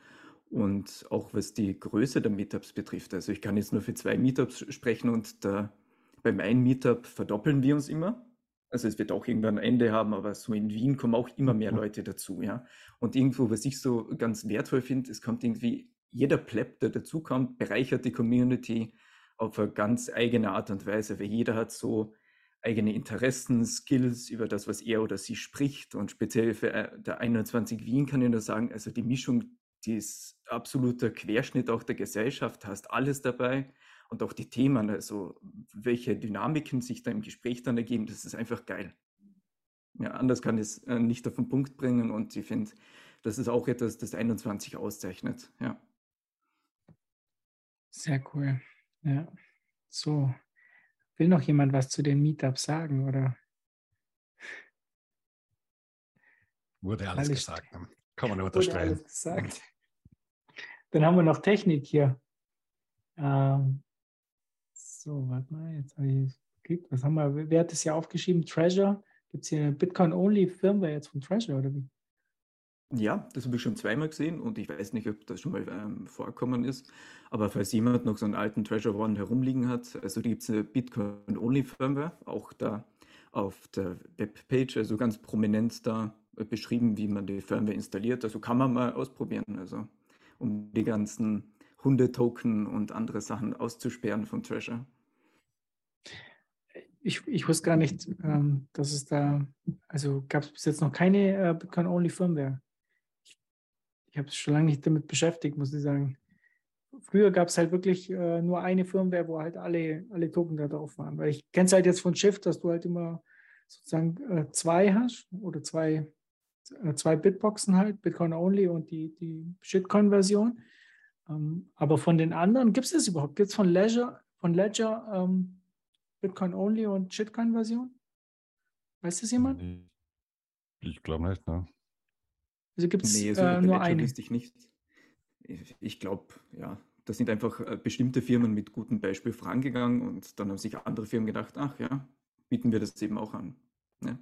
[SPEAKER 4] Und auch was die Größe der Meetups betrifft. Also ich kann jetzt nur für zwei Meetups sprechen und da, beim einen Meetup verdoppeln wir uns immer. Also es wird auch irgendwann ein Ende haben, aber so in Wien kommen auch immer mehr Leute dazu, ja. Und irgendwo, was ich so ganz wertvoll finde, es kommt irgendwie, jeder Pleb, der dazukommt, bereichert die Community auf eine ganz eigene Art und Weise, weil jeder hat so eigene Interessen, Skills über das, was er oder sie spricht. Und speziell für äh, der 21 Wien kann ich nur sagen, also die Mischung die ist absoluter Querschnitt auch der Gesellschaft, hast alles dabei und auch die Themen, also welche Dynamiken sich da im Gespräch dann ergeben, das ist einfach geil. Ja, anders kann ich es äh, nicht auf den Punkt bringen und ich finde, das ist auch etwas, das 21 auszeichnet. Ja.
[SPEAKER 1] Sehr cool. Ja. So, will noch jemand was zu den Meetups sagen oder?
[SPEAKER 3] Wurde alles, alles gesagt. Kann man nur unterstreichen. Wurde alles gesagt.
[SPEAKER 1] Dann haben wir noch Technik hier. Ähm, so, warte mal, jetzt habe ich geklickt. Was haben wir? Wer hat das hier aufgeschrieben? Treasure. Gibt es hier eine Bitcoin-Only-Firmware jetzt von Treasure oder wie?
[SPEAKER 4] Ja, das habe ich schon zweimal gesehen und ich weiß nicht, ob das schon mal ähm, vorkommen ist. Aber falls jemand noch so einen alten Treasure One herumliegen hat, also gibt es eine Bitcoin-Only-Firmware, auch da auf der Webpage, also ganz prominent da beschrieben, wie man die Firmware installiert. Also kann man mal ausprobieren. Also um die ganzen Hundetoken und andere Sachen auszusperren vom Treasure.
[SPEAKER 1] Ich, ich wusste gar nicht, ähm, dass es da, also gab es bis jetzt noch keine äh, Bitcoin-Only-Firmware. Ich, ich habe es schon lange nicht damit beschäftigt, muss ich sagen. Früher gab es halt wirklich äh, nur eine Firmware, wo halt alle, alle Token da drauf waren. Weil ich kenne es halt jetzt von Shift, dass du halt immer sozusagen äh, zwei hast oder zwei zwei Bitboxen halt, Bitcoin Only und die, die Shitcoin-Version. Ähm, aber von den anderen, gibt es das überhaupt? Gibt es von Ledger, von Ledger ähm, Bitcoin Only und Shitcoin-Version? Weiß das jemand?
[SPEAKER 3] Ich glaube nicht, ne?
[SPEAKER 1] Also gibt es nee, also äh, nur eine?
[SPEAKER 4] Ich nicht. Ich, ich glaube, ja, da sind einfach äh, bestimmte Firmen mit gutem Beispiel vorangegangen und dann haben sich andere Firmen gedacht, ach ja, bieten wir das eben auch an. Ne?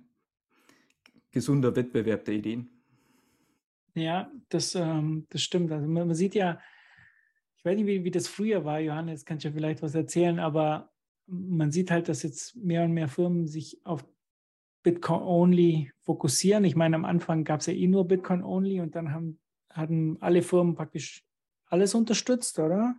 [SPEAKER 4] Gesunder Wettbewerb der Ideen.
[SPEAKER 1] Ja, das, ähm, das stimmt. Also man, man, sieht ja, ich weiß nicht, wie, wie das früher war, Johannes, kannst ja vielleicht was erzählen, aber man sieht halt, dass jetzt mehr und mehr Firmen sich auf Bitcoin-only fokussieren. Ich meine, am Anfang gab es ja eh nur Bitcoin-only und dann haben, hatten alle Firmen praktisch alles unterstützt, oder?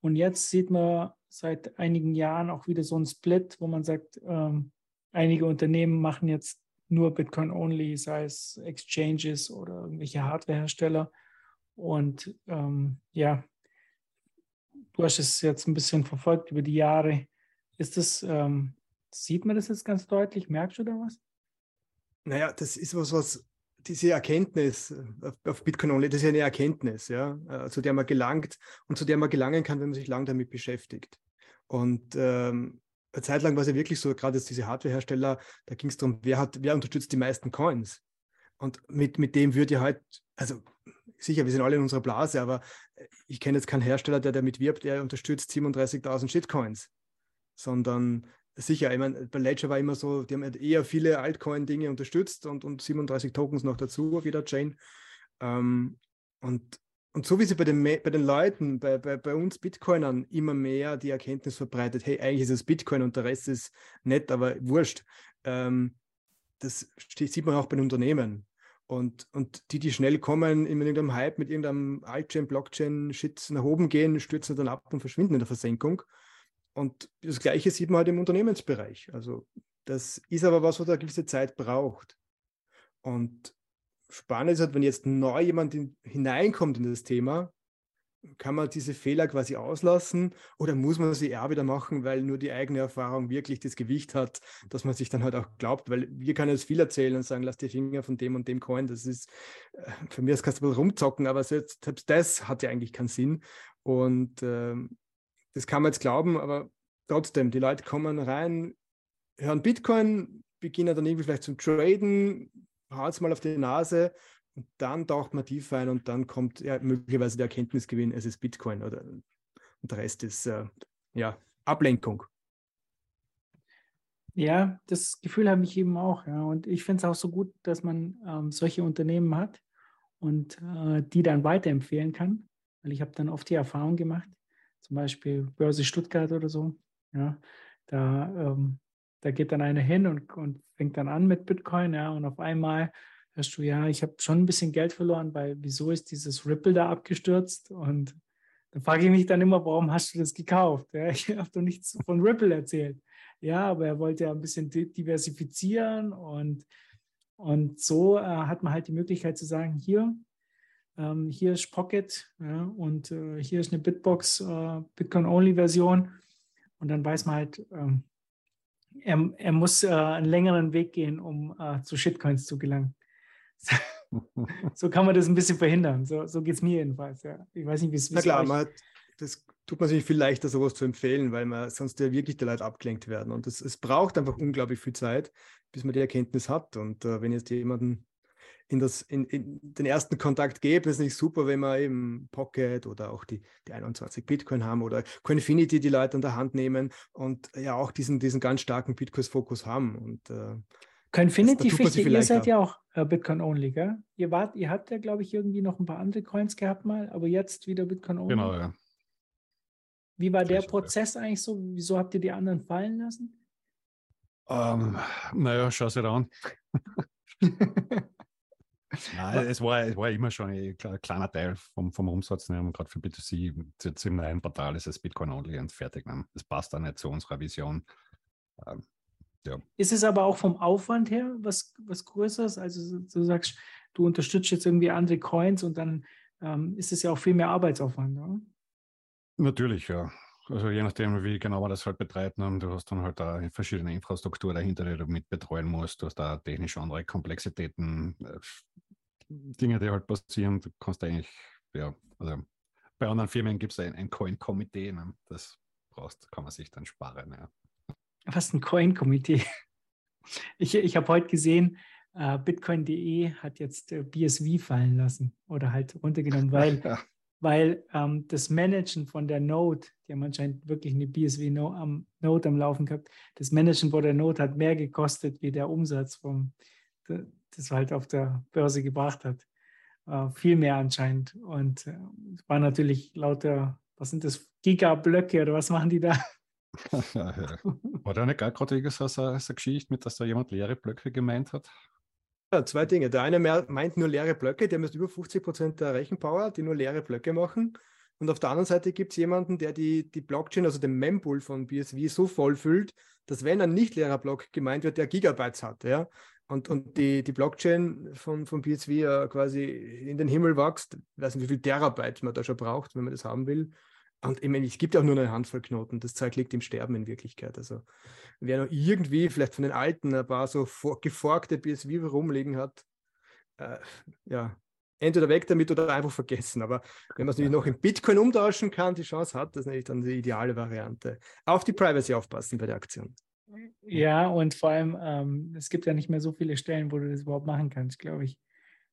[SPEAKER 1] Und jetzt sieht man seit einigen Jahren auch wieder so einen Split, wo man sagt, ähm, einige Unternehmen machen jetzt nur Bitcoin-only, sei es Exchanges oder irgendwelche Hardwarehersteller. Und ähm, ja, du hast es jetzt ein bisschen verfolgt über die Jahre. Ist das, ähm, sieht man das jetzt ganz deutlich? Merkst du da was?
[SPEAKER 2] Naja, das ist was, was diese Erkenntnis auf Bitcoin Only, das ist ja eine Erkenntnis, ja, äh, zu der man gelangt und zu der man gelangen kann, wenn man sich lang damit beschäftigt. Und ähm, eine Zeit lang war es ja wirklich so, gerade jetzt diese Hardwarehersteller, da ging es darum, wer hat, wer unterstützt die meisten Coins. Und mit, mit dem würde ja halt, also sicher, wir sind alle in unserer Blase, aber ich kenne jetzt keinen Hersteller, der damit wirbt, der unterstützt 37.000 Shitcoins, sondern sicher, ich meine, bei Ledger war immer so, die haben halt eher viele Altcoin-Dinge unterstützt und, und 37 Tokens noch dazu auf jeder Chain. Ähm, und, und so wie sie bei den, bei den Leuten, bei, bei, bei uns Bitcoinern immer mehr die Erkenntnis verbreitet, hey, eigentlich ist es Bitcoin und der Rest ist nett, aber wurscht. Ähm, das sieht man auch bei den Unternehmen. Und, und die, die schnell kommen, in irgendeinem Hype mit irgendeinem Altchain, Blockchain-Shit nach oben gehen, stürzen dann ab und verschwinden in der Versenkung. Und das Gleiche sieht man halt im Unternehmensbereich. Also das ist aber was, was eine gewisse Zeit braucht. Und spannend ist halt, wenn jetzt neu jemand in, hineinkommt in das Thema, kann man diese Fehler quasi auslassen oder muss man sie eher wieder machen, weil nur die eigene Erfahrung wirklich das Gewicht hat, dass man sich dann halt auch glaubt, weil wir können jetzt viel erzählen und sagen, lass die Finger von dem und dem Coin, das ist, äh, für mich kannst du ein rumzocken, aber selbst, selbst das hat ja eigentlich keinen Sinn und ähm, das kann man jetzt glauben, aber trotzdem, die Leute kommen rein, hören Bitcoin, beginnen dann irgendwie vielleicht zum Traden, hauen es mal auf die Nase und dann taucht man tief ein und dann kommt ja, möglicherweise der Erkenntnisgewinn, es ist Bitcoin oder und der Rest ist äh, ja Ablenkung.
[SPEAKER 1] Ja, das Gefühl habe ich eben auch. Ja. Und ich finde es auch so gut, dass man ähm, solche Unternehmen hat und äh, die dann weiterempfehlen kann. Weil ich habe dann oft die Erfahrung gemacht, zum Beispiel Börse Stuttgart oder so. Ja, da, ähm, da geht dann einer hin und, und fängt dann an mit Bitcoin, ja, und auf einmal hörst du, ja, ich habe schon ein bisschen Geld verloren, weil wieso ist dieses Ripple da abgestürzt? Und da frage ich mich dann immer, warum hast du das gekauft? Ja, ich habe doch nichts von Ripple erzählt. Ja, aber er wollte ja ein bisschen diversifizieren und, und so äh, hat man halt die Möglichkeit zu sagen, hier, ähm, hier ist Pocket ja, und äh, hier ist eine Bitbox äh, Bitcoin-Only-Version. Und dann weiß man halt, ähm, er, er muss äh, einen längeren Weg gehen, um äh, zu Shitcoins zu gelangen. so kann man das ein bisschen verhindern. So, so geht es mir jedenfalls. Ja. Ich weiß nicht, wie es
[SPEAKER 2] Na klar, man das tut man sich viel leichter, sowas zu empfehlen, weil man sonst ja wirklich die Leute abgelenkt werden. Und es braucht einfach unglaublich viel Zeit, bis man die Erkenntnis hat. Und äh, wenn jetzt jemanden in, das, in, in den ersten Kontakt gäbe, ist nicht super, wenn wir eben Pocket oder auch die, die 21 Bitcoin haben oder Coinfinity die Leute an der Hand nehmen und ja auch diesen, diesen ganz starken Bitcoin-Fokus haben. Und, äh,
[SPEAKER 1] Coinfinity, Fichte, ihr seid ja auch äh, Bitcoin-only, gell? Ihr, wart, ihr habt ja, glaube ich, irgendwie noch ein paar andere Coins gehabt mal, aber jetzt wieder Bitcoin-only.
[SPEAKER 3] Genau, ja.
[SPEAKER 1] Wie war der Prozess eigentlich so? Wieso habt ihr die anderen fallen lassen?
[SPEAKER 3] Um, ähm, naja, schau sie an. Nein, es war, es war immer schon ein kleiner Teil vom, vom Umsatz. Ne? Gerade für B2C, jetzt im neuen Portal ist es Bitcoin only und fertig. Ne? Das passt dann nicht zu unserer Vision. Ähm,
[SPEAKER 1] ja. Ist es aber auch vom Aufwand her was, was Größeres? Also du sagst, du unterstützt jetzt irgendwie andere Coins und dann ähm, ist es ja auch viel mehr Arbeitsaufwand. Oder?
[SPEAKER 3] Natürlich, ja. Also je nachdem, wie genau man das halt betreibt, ne? du hast dann halt da verschiedene Infrastruktur dahinter, die du mit betreuen musst. Du hast da technisch andere Komplexitäten, äh, Dinge, die halt passieren. Du kannst eigentlich, ja, also bei anderen Firmen gibt es ein, ein Coin-Komitee, ne? das brauchst, kann man sich dann sparen. Ja.
[SPEAKER 1] Was ein Coin-Komitee? Ich, ich habe heute gesehen, Uh, Bitcoin.de hat jetzt uh, BSV fallen lassen oder halt runtergenommen, weil ja weil ähm, das Managen von der Node, die haben anscheinend wirklich eine BSW-Node am, Node am Laufen gehabt, das Managen von der Node hat mehr gekostet, wie der Umsatz, vom, das halt auf der Börse gebracht hat. Äh, viel mehr anscheinend. Und äh, war natürlich lauter, was sind das, Gigablöcke oder was machen die da?
[SPEAKER 3] War da nicht gerade so eine Geschichte mit, dass da jemand leere Blöcke gemeint hat?
[SPEAKER 2] Zwei Dinge. Der eine meint nur leere Blöcke, der misst über 50 Prozent der Rechenpower, die nur leere Blöcke machen. Und auf der anderen Seite gibt es jemanden, der die, die Blockchain, also den Mempool von BSV, so voll füllt, dass wenn ein nicht leerer Block gemeint wird, der Gigabytes hat. Ja? Und, und die, die Blockchain von, von BSV äh, quasi in den Himmel wächst, weiß nicht, wie viel Terabyte man da schon braucht, wenn man das haben will. Und ich meine, es gibt ja auch nur eine Handvoll Knoten. Das Zeug liegt im Sterben in Wirklichkeit. Also, wer noch irgendwie vielleicht von den Alten ein paar so geforkte BSV rumliegen hat, äh, ja, entweder weg damit oder einfach vergessen. Aber wenn man es noch in Bitcoin umtauschen kann, die Chance hat, das ist natürlich dann die ideale Variante. Auf die Privacy aufpassen bei der Aktion.
[SPEAKER 1] Ja, und vor allem, ähm, es gibt ja nicht mehr so viele Stellen, wo du das überhaupt machen kannst, glaube ich.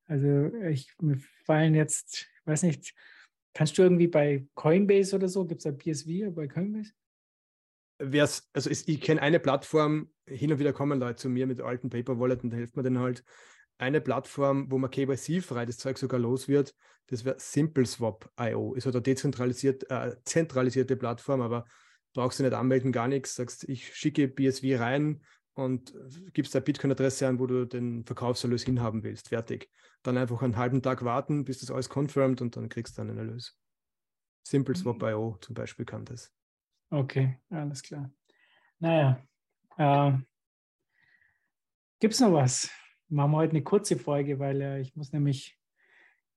[SPEAKER 1] Also ich, mir fallen jetzt, ich weiß nicht, kannst du irgendwie bei Coinbase oder so, gibt es da PSV bei Coinbase?
[SPEAKER 2] Wer's, also ich kenne eine Plattform, hin und wieder kommen Leute zu mir mit alten Paper Wallet und da hilft mir dann halt eine Plattform, wo man KYC-frei das Zeug sogar los wird, das wäre SimpleSwap.io. Ist halt eine dezentralisiert, äh, zentralisierte Plattform, aber brauchst du nicht anmelden, gar nichts. Sagst, ich schicke BSV rein und gibst eine Bitcoin-Adresse an, wo du den Verkaufserlös hinhaben willst. Fertig. Dann einfach einen halben Tag warten, bis das alles confirmed und dann kriegst du dann einen Erlös. SimpleSwap.io zum Beispiel kann das.
[SPEAKER 1] Okay, alles klar. Naja, äh, gibt es noch was? Machen wir heute eine kurze Folge, weil äh, ich muss nämlich,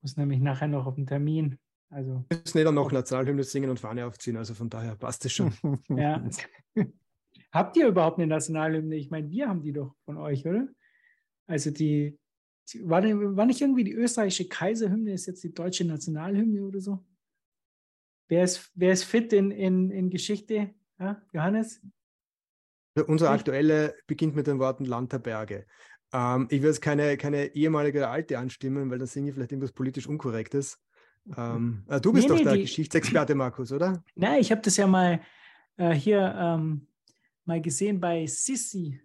[SPEAKER 1] muss nämlich nachher noch auf den Termin. Also,
[SPEAKER 2] wir müssen jeder noch Nationalhymne singen und Fahne aufziehen, also von daher passt es schon.
[SPEAKER 1] ja. Habt ihr überhaupt eine Nationalhymne? Ich meine, wir haben die doch von euch, oder? Also die, die war, war nicht irgendwie die österreichische Kaiserhymne, ist jetzt die deutsche Nationalhymne oder so? Wer ist, wer ist fit in, in, in Geschichte? Ja, Johannes?
[SPEAKER 2] Unser aktuelle beginnt mit den Worten Land der Berge. Ähm, ich will jetzt keine, keine ehemalige Alte anstimmen, weil dann singe ich vielleicht irgendwas politisch Unkorrektes. Ähm, äh, du bist nee, doch nee, der die, Geschichtsexperte, Markus, oder?
[SPEAKER 1] Nein, ich habe das ja mal äh, hier ähm, mal gesehen bei Sissi.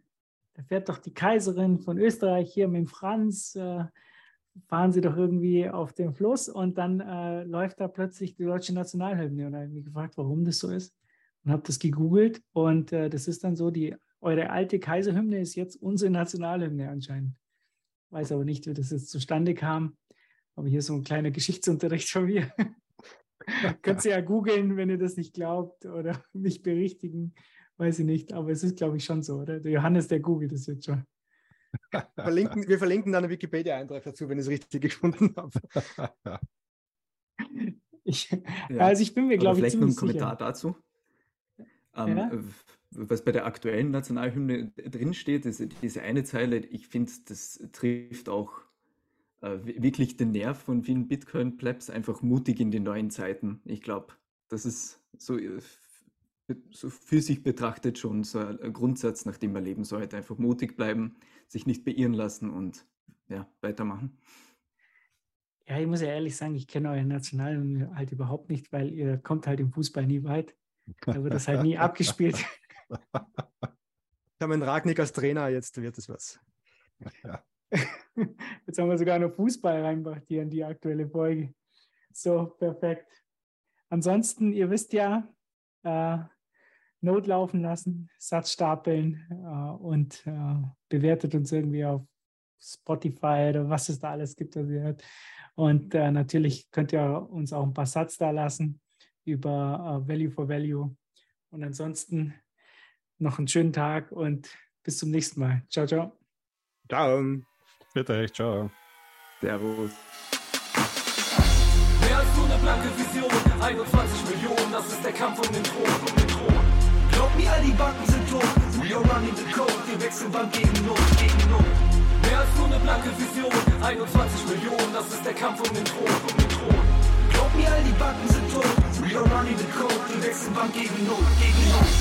[SPEAKER 1] Da fährt doch die Kaiserin von Österreich hier mit Franz. Äh, fahren sie doch irgendwie auf dem Fluss und dann äh, läuft da plötzlich die deutsche Nationalhymne. Und da habe ich mich gefragt, warum das so ist. Und habe das gegoogelt und äh, das ist dann so, die eure alte Kaiserhymne ist jetzt unsere Nationalhymne anscheinend. Weiß aber nicht, wie das jetzt zustande kam. Aber hier so ein kleiner Geschichtsunterricht von mir. Könnt ihr ja googeln, wenn ihr das nicht glaubt oder mich berichtigen. Weiß ich nicht. Aber es ist, glaube ich, schon so, oder? Der Johannes, der googelt das jetzt schon.
[SPEAKER 2] Verlinken, wir verlinken dann einen Wikipedia-Eintrag dazu, wenn ich es richtig gefunden habe.
[SPEAKER 1] Ich, ja. Also ich bin mir, glaube ich,
[SPEAKER 4] vielleicht noch ein Kommentar sicher. dazu. Ähm, ja? Was bei der aktuellen Nationalhymne drinsteht, ist diese eine Zeile, ich finde, das trifft auch äh, wirklich den Nerv von vielen Bitcoin-Plebs einfach mutig in die neuen Zeiten. Ich glaube, das ist so, äh, so für sich betrachtet schon so ein Grundsatz, nach dem man leben sollte. Einfach mutig bleiben, sich nicht beirren lassen und ja, weitermachen.
[SPEAKER 1] Ja, ich muss ja ehrlich sagen, ich kenne eure Nationalen halt überhaupt nicht, weil ihr kommt halt im Fußball nie weit. Da wird das halt nie abgespielt.
[SPEAKER 2] Ich habe einen Ragnick als Trainer, jetzt wird es was.
[SPEAKER 1] Ja. Jetzt haben wir sogar noch Fußball reingebracht hier in die aktuelle Folge. So, perfekt. Ansonsten, ihr wisst ja, äh, Not laufen lassen, Satz stapeln äh, und äh, bewertet uns irgendwie auf Spotify oder was es da alles gibt. Was ihr hört. Und äh, natürlich könnt ihr uns auch ein paar Satz da lassen über äh, Value for Value. Und ansonsten noch einen schönen Tag und bis zum nächsten Mal. Ciao, ciao.
[SPEAKER 2] Ciao.
[SPEAKER 3] Bitte, ciao.
[SPEAKER 4] Servus.
[SPEAKER 6] Mehr als nur eine blanke Vision, 21 Millionen, das ist der Kampf um den Thron, um den Thron. Mir, all die Banken sind tot, we are running the code, wir wechseln Bank gegen Not, gegen Not. Mehr als nur eine blanke Vision, 21 Millionen, das ist der Kampf um den Thron, um den Thron. Mir, all die Banken sind tot.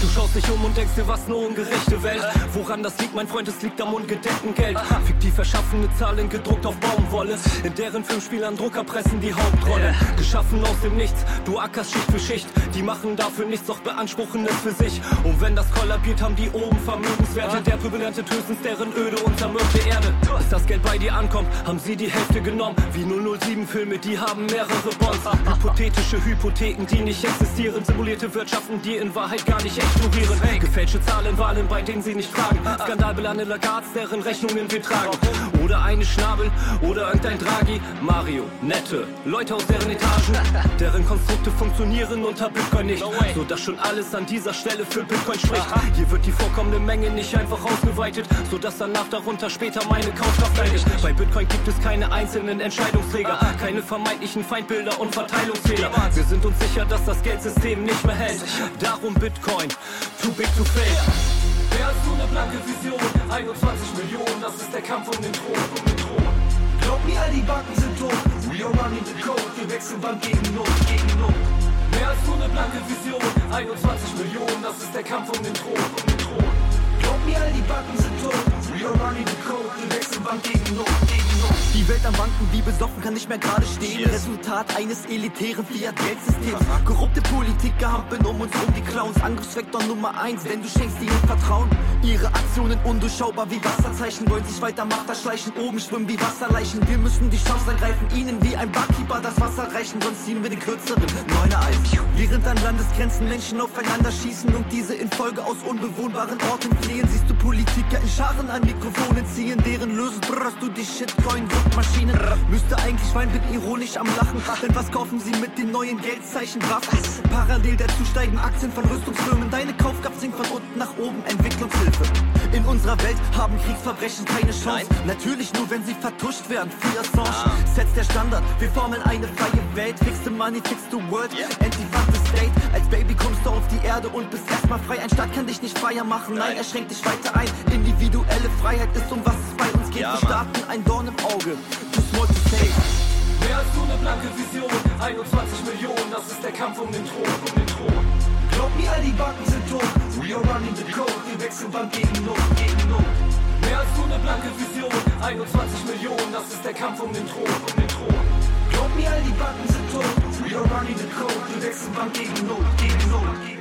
[SPEAKER 6] Du schaust dich um und denkst dir, was eine ungerechte Welt. Woran das liegt, mein Freund, es liegt am ungedeckten Geld. Fiktiv erschaffene Zahlen gedruckt auf Baumwolle. In deren Filmspielern Drucker pressen die Hauptrolle. Geschaffen aus dem Nichts, du ackerst Schicht für Schicht. Die machen dafür nichts, doch beanspruchen es für sich. Und wenn das kollabiert, haben die oben Vermögenswerte. Der Pöbel erntet höchstens deren öde und zermürbte Erde. Bis das Geld bei dir ankommt, haben sie die Hälfte genommen. Wie 007 Filme, die haben mehrere Bonds. Hypothetische Hypotheken, die nicht existieren. Simulierte Wirtschaften, die in Wahrheit gar nicht explodieren. Gefälschte Zahlen, Wahlen, bei denen sie nicht fragen. Skandalbelange Lagards, deren Rechnungen wir tragen. Oder eine Schnabel oder irgendein Draghi. Mario, nette Leute aus deren Etagen, deren Konstrukte funktionieren unter Bitcoin nicht. So dass schon alles an dieser Stelle für Bitcoin spricht. Hier wird die vorkommende Menge nicht einfach ausgeweitet, so dass danach darunter später meine Kaufkraft leidet. Bei Bitcoin gibt es keine einzelnen Entscheidungsträger, keine vermeintlichen Feindbilder und Verteilungsfehler. Wir sind uns sicher, dass das Geldsystem nicht mehr hält. Darum Bitcoin, too big to fail. Mehr als nur eine blanke Vision, 21 Millionen, das ist der Kampf um den Thron. Glaub mir, all die Banken sind tot, we are running the code, wir wechseln Bank gegen Not, gegen Not. Mehr als nur eine blanke Vision, 21 Millionen, das ist der Kampf um den Thron. Mir, die Banken sind tot, we are running the code, wir wechseln Bank gegen Not, gegen Not.
[SPEAKER 7] Die Welt am Banken wie besoffen kann nicht mehr gerade stehen. Resultat eines elitären Fiat-Geldsystems. Korrupte Politiker hampeln um uns rum, die Clowns. Angriffsvektor Nummer eins, denn du schenkst ihnen Vertrauen. Ihre Aktionen undurchschaubar wie Wasserzeichen, wollen sich weiter Macht erschleichen, oben schwimmen wie Wasserleichen. Wir müssen die Chance ergreifen, ihnen wie ein Barkeeper das Wasser reichen, sonst ziehen wir den kürzeren, neuner Eis. Während an Landesgrenzen Menschen aufeinander schießen und diese in Folge aus unbewohnbaren Orten fliehen, siehst du Politiker in Scharen an Mikrofonen ziehen, deren Lösen brrrst du die Shitcoin-Druckmaschinen. Müsste eigentlich weinen, bin ironisch am Lachen, denn was kaufen sie mit den neuen Geldzeichen Waffen? Parallel dazu steigen Aktien von Rüstungsfirmen, deine Kaufkraft sinkt von unten nach oben, Entwicklungshilfe. In unserer Welt haben Kriegsverbrechen keine Chance. Natürlich nur, wenn sie vertuscht werden. Free Assange setzt der Standard. Wir formen eine freie Welt. Fix the money, fix the world. Anti-Fuck the state. Als Baby kommst du auf die Erde und bist erstmal frei. Ein Staat kann dich nicht freier machen. Nein, er schränkt dich weiter ein. Individuelle Freiheit ist um was es bei uns geht. Wir starten ein Dorn im Auge. Too small to say.
[SPEAKER 6] Mehr als nur eine blanke Vision, 21 Millionen, das ist der Kampf um den Thron, um den Thron. Glaub mir, all die Banken sind tot, we are running the code, wir wechseln Bank gegen Not, gegen Not. Mehr als nur eine blanke Vision, 21 Millionen, das ist der Kampf um den Thron, um den Thron. Glaub mir, all die Banken sind tot, Your Money to cold, du wechselst beim Gegen Not, gegen Not.